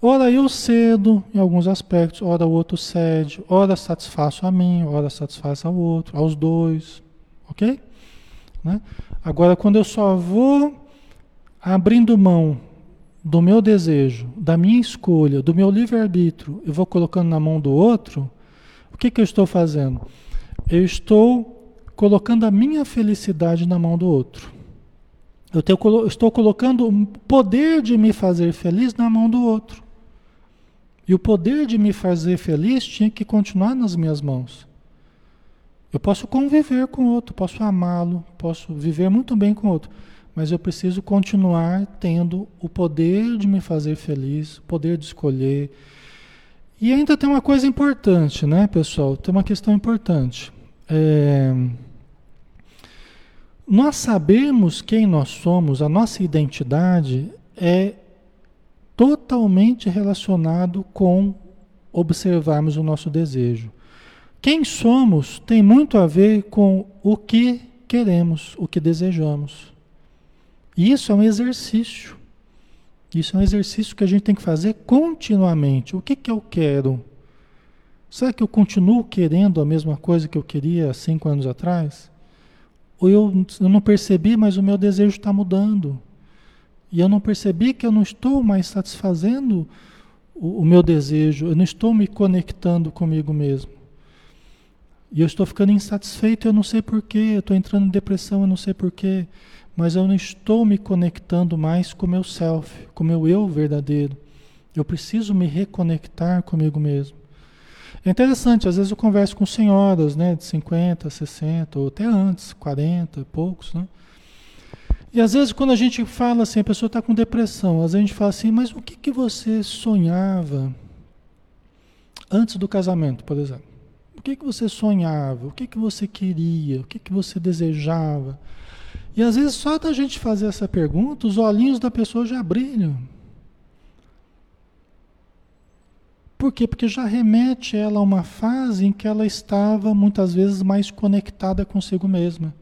Ora eu cedo em alguns aspectos, ora o outro cede, ora satisfaço a mim, ora satisfaço ao outro, aos dois, ok? Né? Agora, quando eu só vou abrindo mão do meu desejo, da minha escolha, do meu livre-arbítrio, eu vou colocando na mão do outro, o que, que eu estou fazendo? Eu estou colocando a minha felicidade na mão do outro. Eu, tenho, eu estou colocando o poder de me fazer feliz na mão do outro. E o poder de me fazer feliz tinha que continuar nas minhas mãos. Eu posso conviver com outro, posso amá-lo, posso viver muito bem com outro, mas eu preciso continuar tendo o poder de me fazer feliz, o poder de escolher. E ainda tem uma coisa importante, né, pessoal? Tem uma questão importante. É... Nós sabemos quem nós somos, a nossa identidade é totalmente relacionado com observarmos o nosso desejo. Quem somos tem muito a ver com o que queremos, o que desejamos. E isso é um exercício. Isso é um exercício que a gente tem que fazer continuamente. O que, que eu quero? Será que eu continuo querendo a mesma coisa que eu queria cinco anos atrás? Ou eu, eu não percebi, mas o meu desejo está mudando? E eu não percebi que eu não estou mais satisfazendo o, o meu desejo, eu não estou me conectando comigo mesmo. E eu estou ficando insatisfeito, eu não sei porquê, eu estou entrando em depressão, eu não sei porquê, mas eu não estou me conectando mais com o meu self, com o meu eu verdadeiro. Eu preciso me reconectar comigo mesmo. É interessante, às vezes eu converso com senhoras, né, de 50, 60, ou até antes, 40 e poucos, né? E às vezes quando a gente fala assim, a pessoa está com depressão, às vezes a gente fala assim, mas o que, que você sonhava antes do casamento, por exemplo? O que, que você sonhava? O que, que você queria? O que, que você desejava? E às vezes só da gente fazer essa pergunta, os olhinhos da pessoa já brilham. Por quê? Porque já remete ela a uma fase em que ela estava muitas vezes mais conectada consigo mesma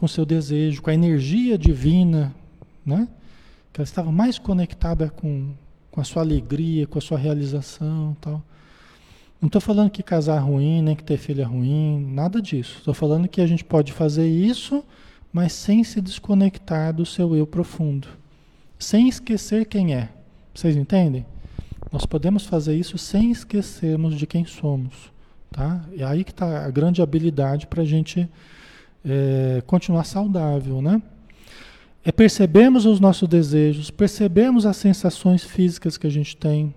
com seu desejo, com a energia divina, né? Que ela estava mais conectada com, com a sua alegria, com a sua realização tal. Não estou falando que casar é ruim, nem que ter filho é ruim, nada disso. Estou falando que a gente pode fazer isso, mas sem se desconectar do seu eu profundo. Sem esquecer quem é. Vocês entendem? Nós podemos fazer isso sem esquecermos de quem somos. Tá? É aí que está a grande habilidade para a gente é, continuar saudável, né? é percebermos os nossos desejos, percebermos as sensações físicas que a gente tem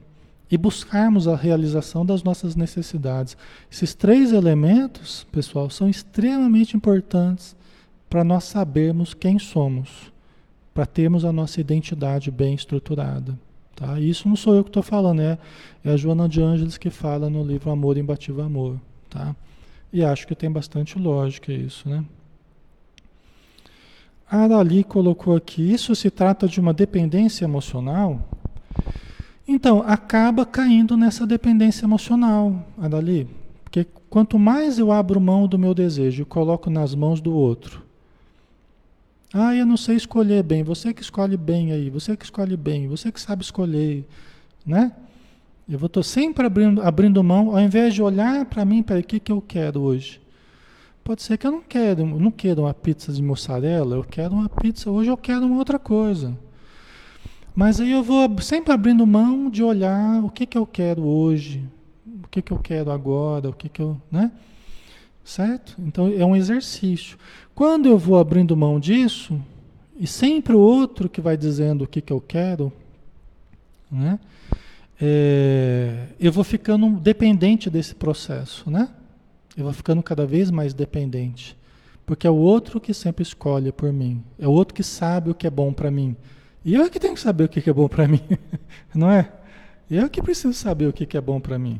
e buscarmos a realização das nossas necessidades. Esses três elementos, pessoal, são extremamente importantes para nós sabermos quem somos, para termos a nossa identidade bem estruturada. Tá? Isso não sou eu que estou falando, é, é a Joana de Ângeles que fala no livro Amor Imbatível Amor. Tá? E acho que tem bastante lógica isso, né? Arali colocou aqui, isso se trata de uma dependência emocional? Então, acaba caindo nessa dependência emocional, Arali. Porque quanto mais eu abro mão do meu desejo e coloco nas mãos do outro, ah, eu não sei escolher bem, você que escolhe bem aí, você que escolhe bem, você que sabe escolher, né? Eu vou estou sempre abrindo, abrindo mão, ao invés de olhar para mim, para o que, que eu quero hoje. Pode ser que eu não quero, não quero uma pizza de mussarela, eu quero uma pizza, hoje eu quero uma outra coisa. Mas aí eu vou sempre abrindo mão de olhar o que, que eu quero hoje, o que, que eu quero agora, o que, que eu. Né? Certo? Então é um exercício. Quando eu vou abrindo mão disso, e sempre o outro que vai dizendo o que, que eu quero, né? É, eu vou ficando dependente desse processo, né? Eu vou ficando cada vez mais dependente. Porque é o outro que sempre escolhe por mim. É o outro que sabe o que é bom para mim. E eu é que tenho que saber o que é bom para mim. Não é? Eu que preciso saber o que é bom para mim.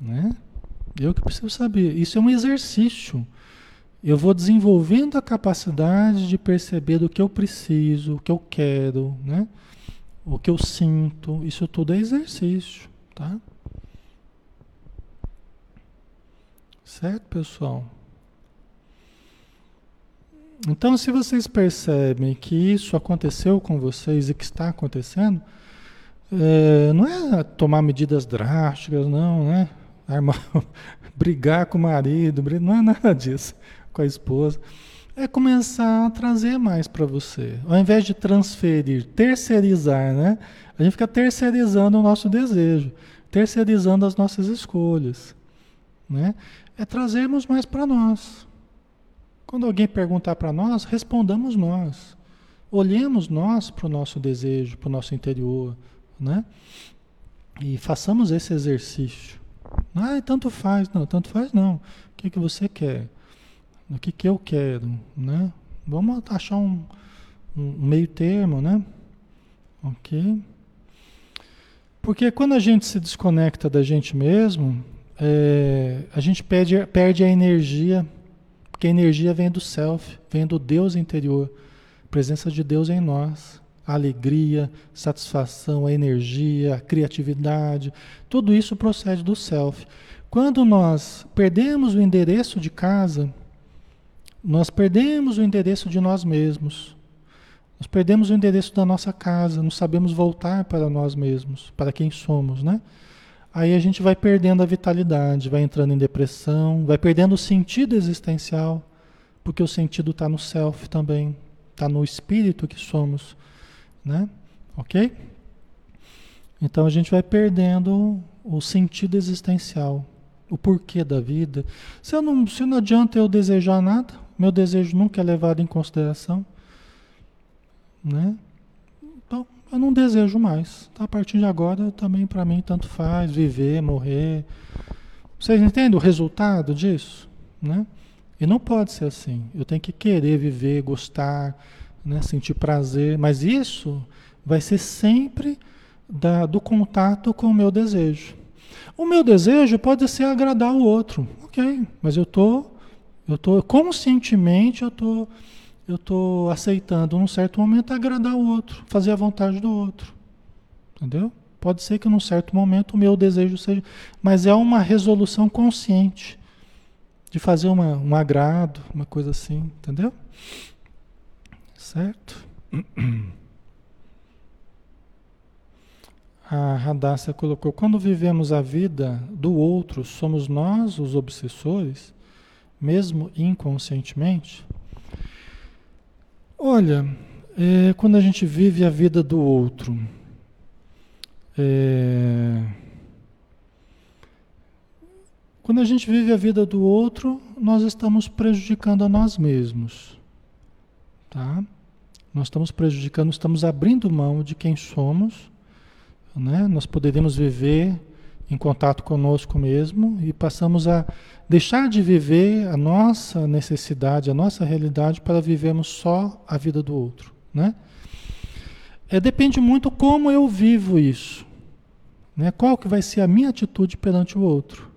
Né? Eu que preciso saber. Isso é um exercício. Eu vou desenvolvendo a capacidade de perceber do que eu preciso, o que eu quero, né? O que eu sinto. Isso tudo é exercício. Tá? Certo, pessoal? Então, se vocês percebem que isso aconteceu com vocês e que está acontecendo, é, não é tomar medidas drásticas, não, né? Armar, brigar com o marido, não é nada disso, com a esposa. É começar a trazer mais para você. Ao invés de transferir, terceirizar, né? A gente fica terceirizando o nosso desejo, terceirizando as nossas escolhas, né? é trazermos mais para nós. Quando alguém perguntar para nós, respondamos nós. Olhemos nós para o nosso desejo, para o nosso interior, né? E façamos esse exercício. Ah, tanto faz. Não, tanto faz não. O que, que você quer? O que, que eu quero, né? Vamos achar um, um meio termo, né? Ok? Porque quando a gente se desconecta da gente mesmo, é, a gente perde, perde a energia, porque a energia vem do self, vem do Deus interior, presença de Deus em nós. A alegria, satisfação, a energia, a criatividade, tudo isso procede do self. Quando nós perdemos o endereço de casa, nós perdemos o endereço de nós mesmos. Nós perdemos o endereço da nossa casa, não sabemos voltar para nós mesmos, para quem somos, né? aí a gente vai perdendo a vitalidade, vai entrando em depressão, vai perdendo o sentido existencial, porque o sentido está no self também, está no espírito que somos, né? Ok? Então a gente vai perdendo o sentido existencial, o porquê da vida. Se, eu não, se não adianta eu desejar nada, meu desejo nunca é levado em consideração, né? eu não desejo mais. A partir de agora, também para mim, tanto faz, viver, morrer. Vocês entendem o resultado disso? Né? E não pode ser assim. Eu tenho que querer viver, gostar, né? sentir prazer. Mas isso vai ser sempre da, do contato com o meu desejo. O meu desejo pode ser agradar o outro. Ok, mas eu tô, eu tô conscientemente, eu tô eu estou aceitando num certo momento agradar o outro, fazer a vontade do outro. Entendeu? Pode ser que num certo momento o meu desejo seja. Mas é uma resolução consciente de fazer uma, um agrado, uma coisa assim, entendeu? Certo? A Radassa colocou: quando vivemos a vida do outro, somos nós os obsessores, mesmo inconscientemente? Olha, é, quando a gente vive a vida do outro, é, quando a gente vive a vida do outro, nós estamos prejudicando a nós mesmos, tá? Nós estamos prejudicando, estamos abrindo mão de quem somos, né? Nós poderíamos viver em contato conosco mesmo e passamos a deixar de viver a nossa necessidade, a nossa realidade para vivermos só a vida do outro, né? É, depende muito como eu vivo isso, né? Qual que vai ser a minha atitude perante o outro?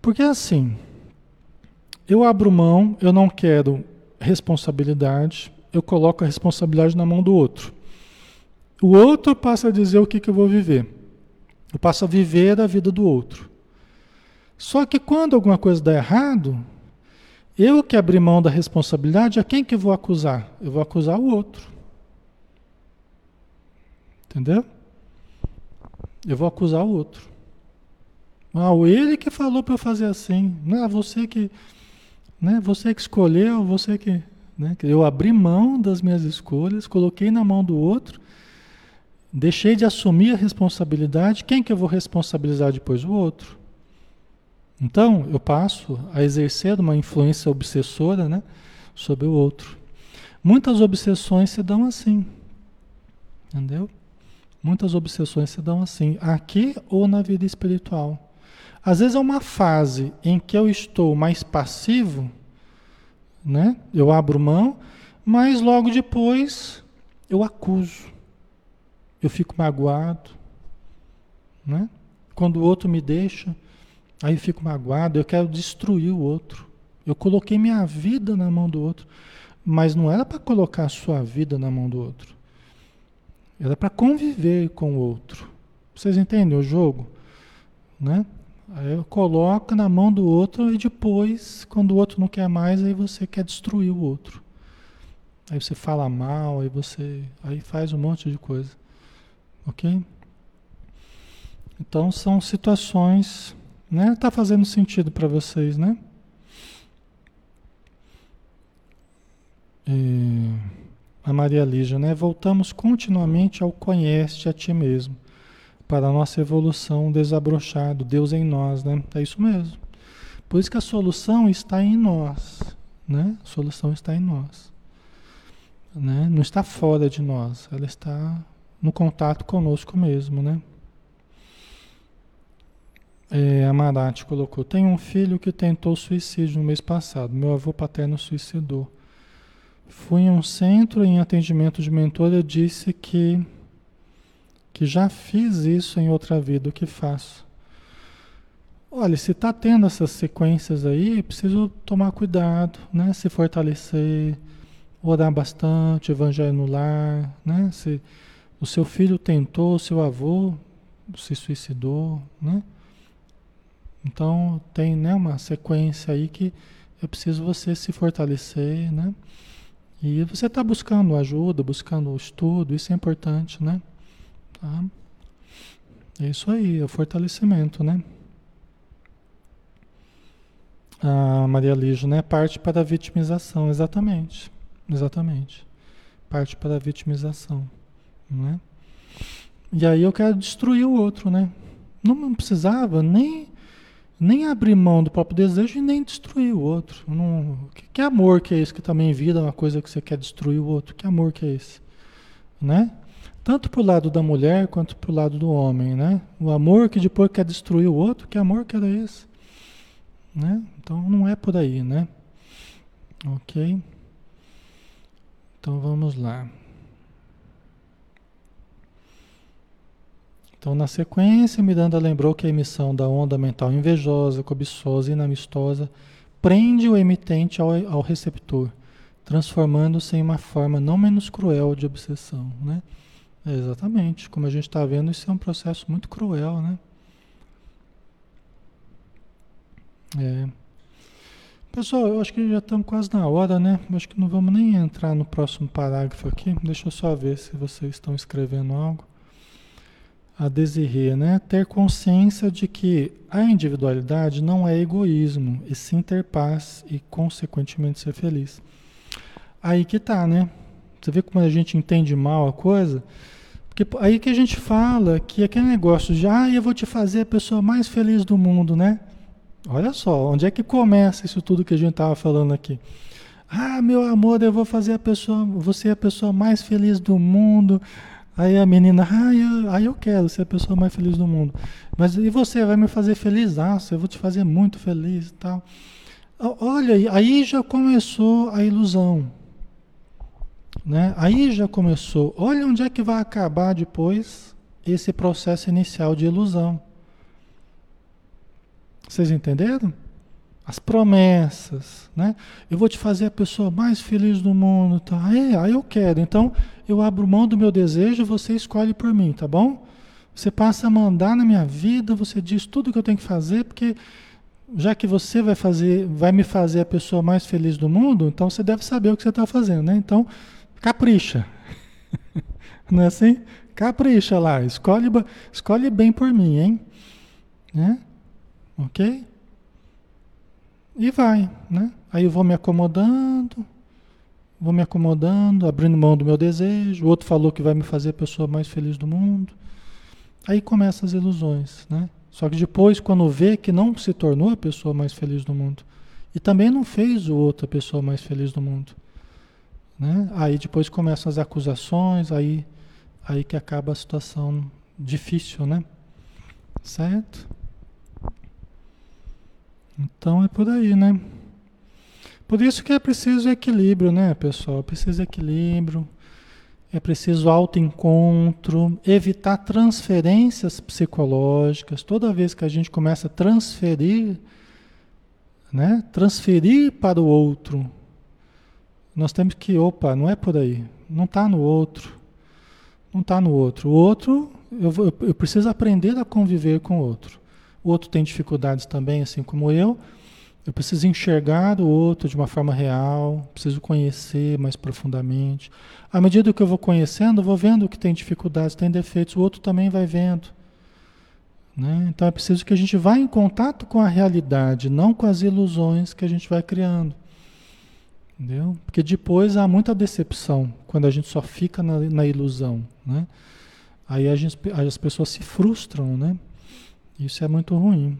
Porque assim, eu abro mão, eu não quero responsabilidade, eu coloco a responsabilidade na mão do outro. O outro passa a dizer o que, que eu vou viver. Eu passo a viver a vida do outro. Só que quando alguma coisa dá errado, eu que abri mão da responsabilidade, a quem que eu vou acusar? Eu vou acusar o outro. Entendeu? Eu vou acusar o outro. Ah, ele que falou para eu fazer assim. Não, é você que, né, você que escolheu, você que, né, eu abri mão das minhas escolhas, coloquei na mão do outro, deixei de assumir a responsabilidade. Quem que eu vou responsabilizar depois? O outro. Então, eu passo a exercer uma influência obsessora, né, sobre o outro. Muitas obsessões se dão assim. Entendeu? Muitas obsessões se dão assim, aqui ou na vida espiritual. Às vezes é uma fase em que eu estou mais passivo, né? Eu abro mão, mas logo depois eu acuso. Eu fico magoado, né? Quando o outro me deixa, aí eu fico magoado, eu quero destruir o outro. Eu coloquei minha vida na mão do outro, mas não era para colocar a sua vida na mão do outro. Era para conviver com o outro. Vocês entendem o jogo, né? Aí coloca na mão do outro e depois, quando o outro não quer mais, aí você quer destruir o outro. Aí você fala mal, aí você aí faz um monte de coisa. OK? Então são situações, né? Tá fazendo sentido para vocês, né? É, a Maria Lígia, né? Voltamos continuamente ao conhece a ti mesmo para a nossa evolução desabrochado, Deus em nós, né? É isso mesmo. Por isso que a solução está em nós, né? A solução está em nós. Né? Não está fora de nós, ela está no contato conosco mesmo, né? É, Amarate colocou: Tem um filho que tentou suicídio no mês passado. Meu avô paterno suicidou. Fui em um centro em atendimento de mentor e disse que que já fiz isso em outra vida, o que faço? Olha, se está tendo essas sequências aí, preciso tomar cuidado, né? Se fortalecer, orar bastante, evangelho no lar, né? Se o seu filho tentou, o seu avô se suicidou, né? Então tem né, uma sequência aí que é preciso você se fortalecer, né? E você está buscando ajuda, buscando estudo, isso é importante, né? Tá? É isso aí, é o fortalecimento, né? A Maria Lígia, né? Parte para a vitimização, exatamente. Exatamente. Parte para a vitimização, né? E aí eu quero destruir o outro, né? Não precisava nem nem abrir mão do próprio desejo e nem destruir o outro. Não, que, que amor que é esse que também vira uma coisa que você quer destruir o outro? Que amor que é esse? Né? Tanto para o lado da mulher quanto para o lado do homem, né? O amor que depois quer destruir o outro, que amor que era esse? Né? Então não é por aí, né? Ok? Então vamos lá. Então, na sequência, Miranda lembrou que a emissão da onda mental invejosa, cobiçosa e inamistosa prende o emitente ao, ao receptor, transformando-se em uma forma não menos cruel de obsessão. Né? É, exatamente. Como a gente está vendo, isso é um processo muito cruel, né? É. Pessoal, eu acho que já estamos quase na hora, né? Acho que não vamos nem entrar no próximo parágrafo aqui. Deixa eu só ver se vocês estão escrevendo algo. A Desirê, né? Ter consciência de que a individualidade não é egoísmo, e sim ter paz e, consequentemente, ser feliz. Aí que tá, né? Você vê como a gente entende mal a coisa? Porque aí que a gente fala que aquele negócio de, ah, eu vou te fazer a pessoa mais feliz do mundo, né? Olha só, onde é que começa isso tudo que a gente estava falando aqui? Ah, meu amor, eu vou fazer a pessoa, você a pessoa mais feliz do mundo. Aí a menina, ah, eu, eu quero ser a pessoa mais feliz do mundo. Mas e você vai me fazer feliz? Ah, eu vou te fazer muito feliz e tal. Olha, aí já começou a ilusão. Né? Aí já começou. Olha onde é que vai acabar depois esse processo inicial de ilusão. Vocês entenderam? As promessas, né? Eu vou te fazer a pessoa mais feliz do mundo, tá? É, aí eu quero. Então, eu abro mão do meu desejo, você escolhe por mim, tá bom? Você passa a mandar na minha vida, você diz tudo que eu tenho que fazer, porque já que você vai fazer, vai me fazer a pessoa mais feliz do mundo, então você deve saber o que você está fazendo, né? Então, capricha. Não é assim? Capricha lá, escolhe, escolhe bem por mim, hein? Né? Ok? E vai, né? Aí eu vou me acomodando, vou me acomodando, abrindo mão do meu desejo. O outro falou que vai me fazer a pessoa mais feliz do mundo. Aí começam as ilusões, né? Só que depois, quando vê que não se tornou a pessoa mais feliz do mundo, e também não fez o outro a pessoa mais feliz do mundo, né? Aí depois começam as acusações, aí, aí que acaba a situação difícil, né? Certo? Então é por aí, né? Por isso que é preciso equilíbrio, né, pessoal? Preciso equilíbrio, é preciso autoencontro, evitar transferências psicológicas. Toda vez que a gente começa a transferir, né, transferir para o outro, nós temos que, opa, não é por aí, não está no outro, não está no outro. O outro, eu, eu preciso aprender a conviver com o outro o outro tem dificuldades também, assim como eu. Eu preciso enxergar o outro de uma forma real, preciso conhecer mais profundamente. À medida que eu vou conhecendo, eu vou vendo que tem dificuldades, tem defeitos, o outro também vai vendo. Né? Então é preciso que a gente vá em contato com a realidade, não com as ilusões que a gente vai criando. Entendeu? Porque depois há muita decepção quando a gente só fica na, na ilusão. Né? Aí gente, as pessoas se frustram, né? Isso é muito ruim.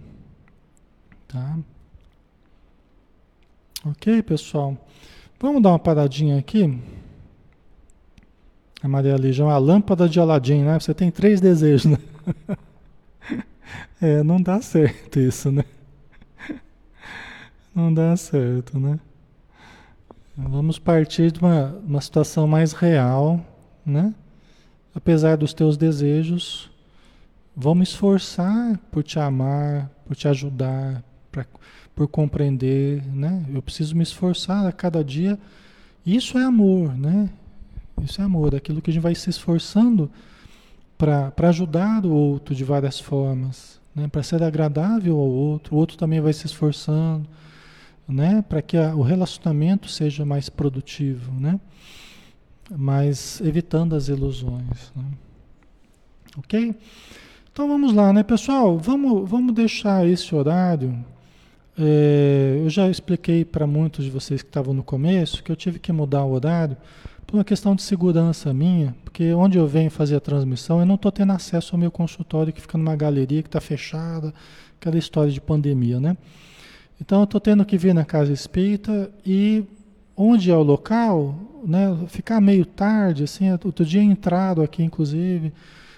Tá? Ok, pessoal? Vamos dar uma paradinha aqui. A Maria Lígia, uma lâmpada de Aladim, né? Você tem três desejos, né? É, não dá certo isso, né? Não dá certo, né? Vamos partir de uma, uma situação mais real, né? Apesar dos teus desejos, Me esforçar por te amar, por te ajudar, pra, por compreender, né? Eu preciso me esforçar a cada dia. Isso é amor, né? Isso é amor, aquilo que a gente vai se esforçando para ajudar o outro de várias formas, né? Para ser agradável ao outro. O outro também vai se esforçando, né? Para que a, o relacionamento seja mais produtivo, né? Mas evitando as ilusões, né? Ok? Então vamos lá, né, pessoal? Vamos, vamos deixar esse horário. É, eu já expliquei para muitos de vocês que estavam no começo que eu tive que mudar o horário por uma questão de segurança minha, porque onde eu venho fazer a transmissão, eu não estou tendo acesso ao meu consultório que fica numa galeria que está fechada, aquela história de pandemia, né? Então eu estou tendo que vir na casa espírita e onde é o local, né? Ficar meio tarde, assim, outro dia entrado aqui, inclusive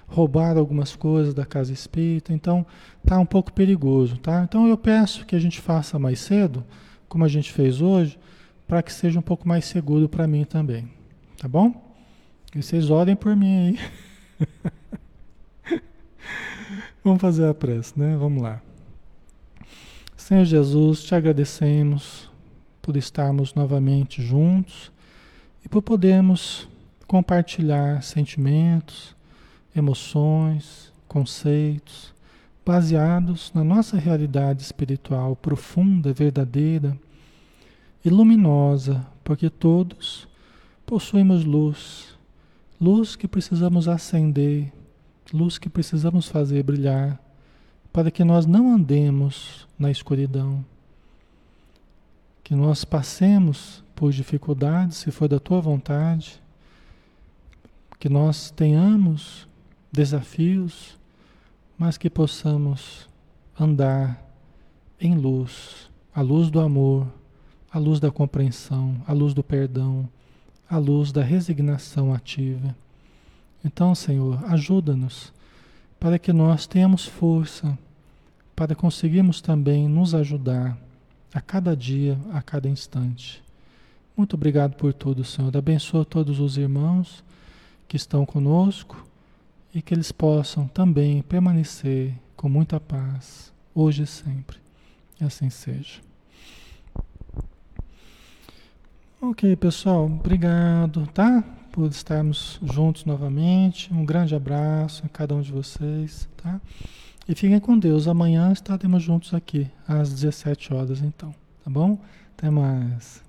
roubaram algumas coisas da casa espírita, então tá um pouco perigoso, tá? Então eu peço que a gente faça mais cedo, como a gente fez hoje, para que seja um pouco mais seguro para mim também, tá bom? E vocês orem por mim aí. Vamos fazer a prece, né? Vamos lá. Senhor Jesus, te agradecemos por estarmos novamente juntos e por podermos compartilhar sentimentos, emoções, conceitos, baseados na nossa realidade espiritual profunda, verdadeira e luminosa, porque todos possuímos luz, luz que precisamos acender, luz que precisamos fazer brilhar, para que nós não andemos na escuridão, que nós passemos por dificuldades, se for da tua vontade, que nós tenhamos desafios, mas que possamos andar em luz, a luz do amor, a luz da compreensão, a luz do perdão, a luz da resignação ativa. Então, Senhor, ajuda-nos para que nós tenhamos força para conseguirmos também nos ajudar a cada dia, a cada instante. Muito obrigado por tudo, Senhor. Abençoa todos os irmãos que estão conosco e que eles possam também permanecer com muita paz, hoje e sempre. E assim seja. Ok, pessoal, obrigado, tá? Por estarmos juntos novamente. Um grande abraço a cada um de vocês, tá? E fiquem com Deus. Amanhã estaremos juntos aqui às 17 horas, então, tá bom? Até mais.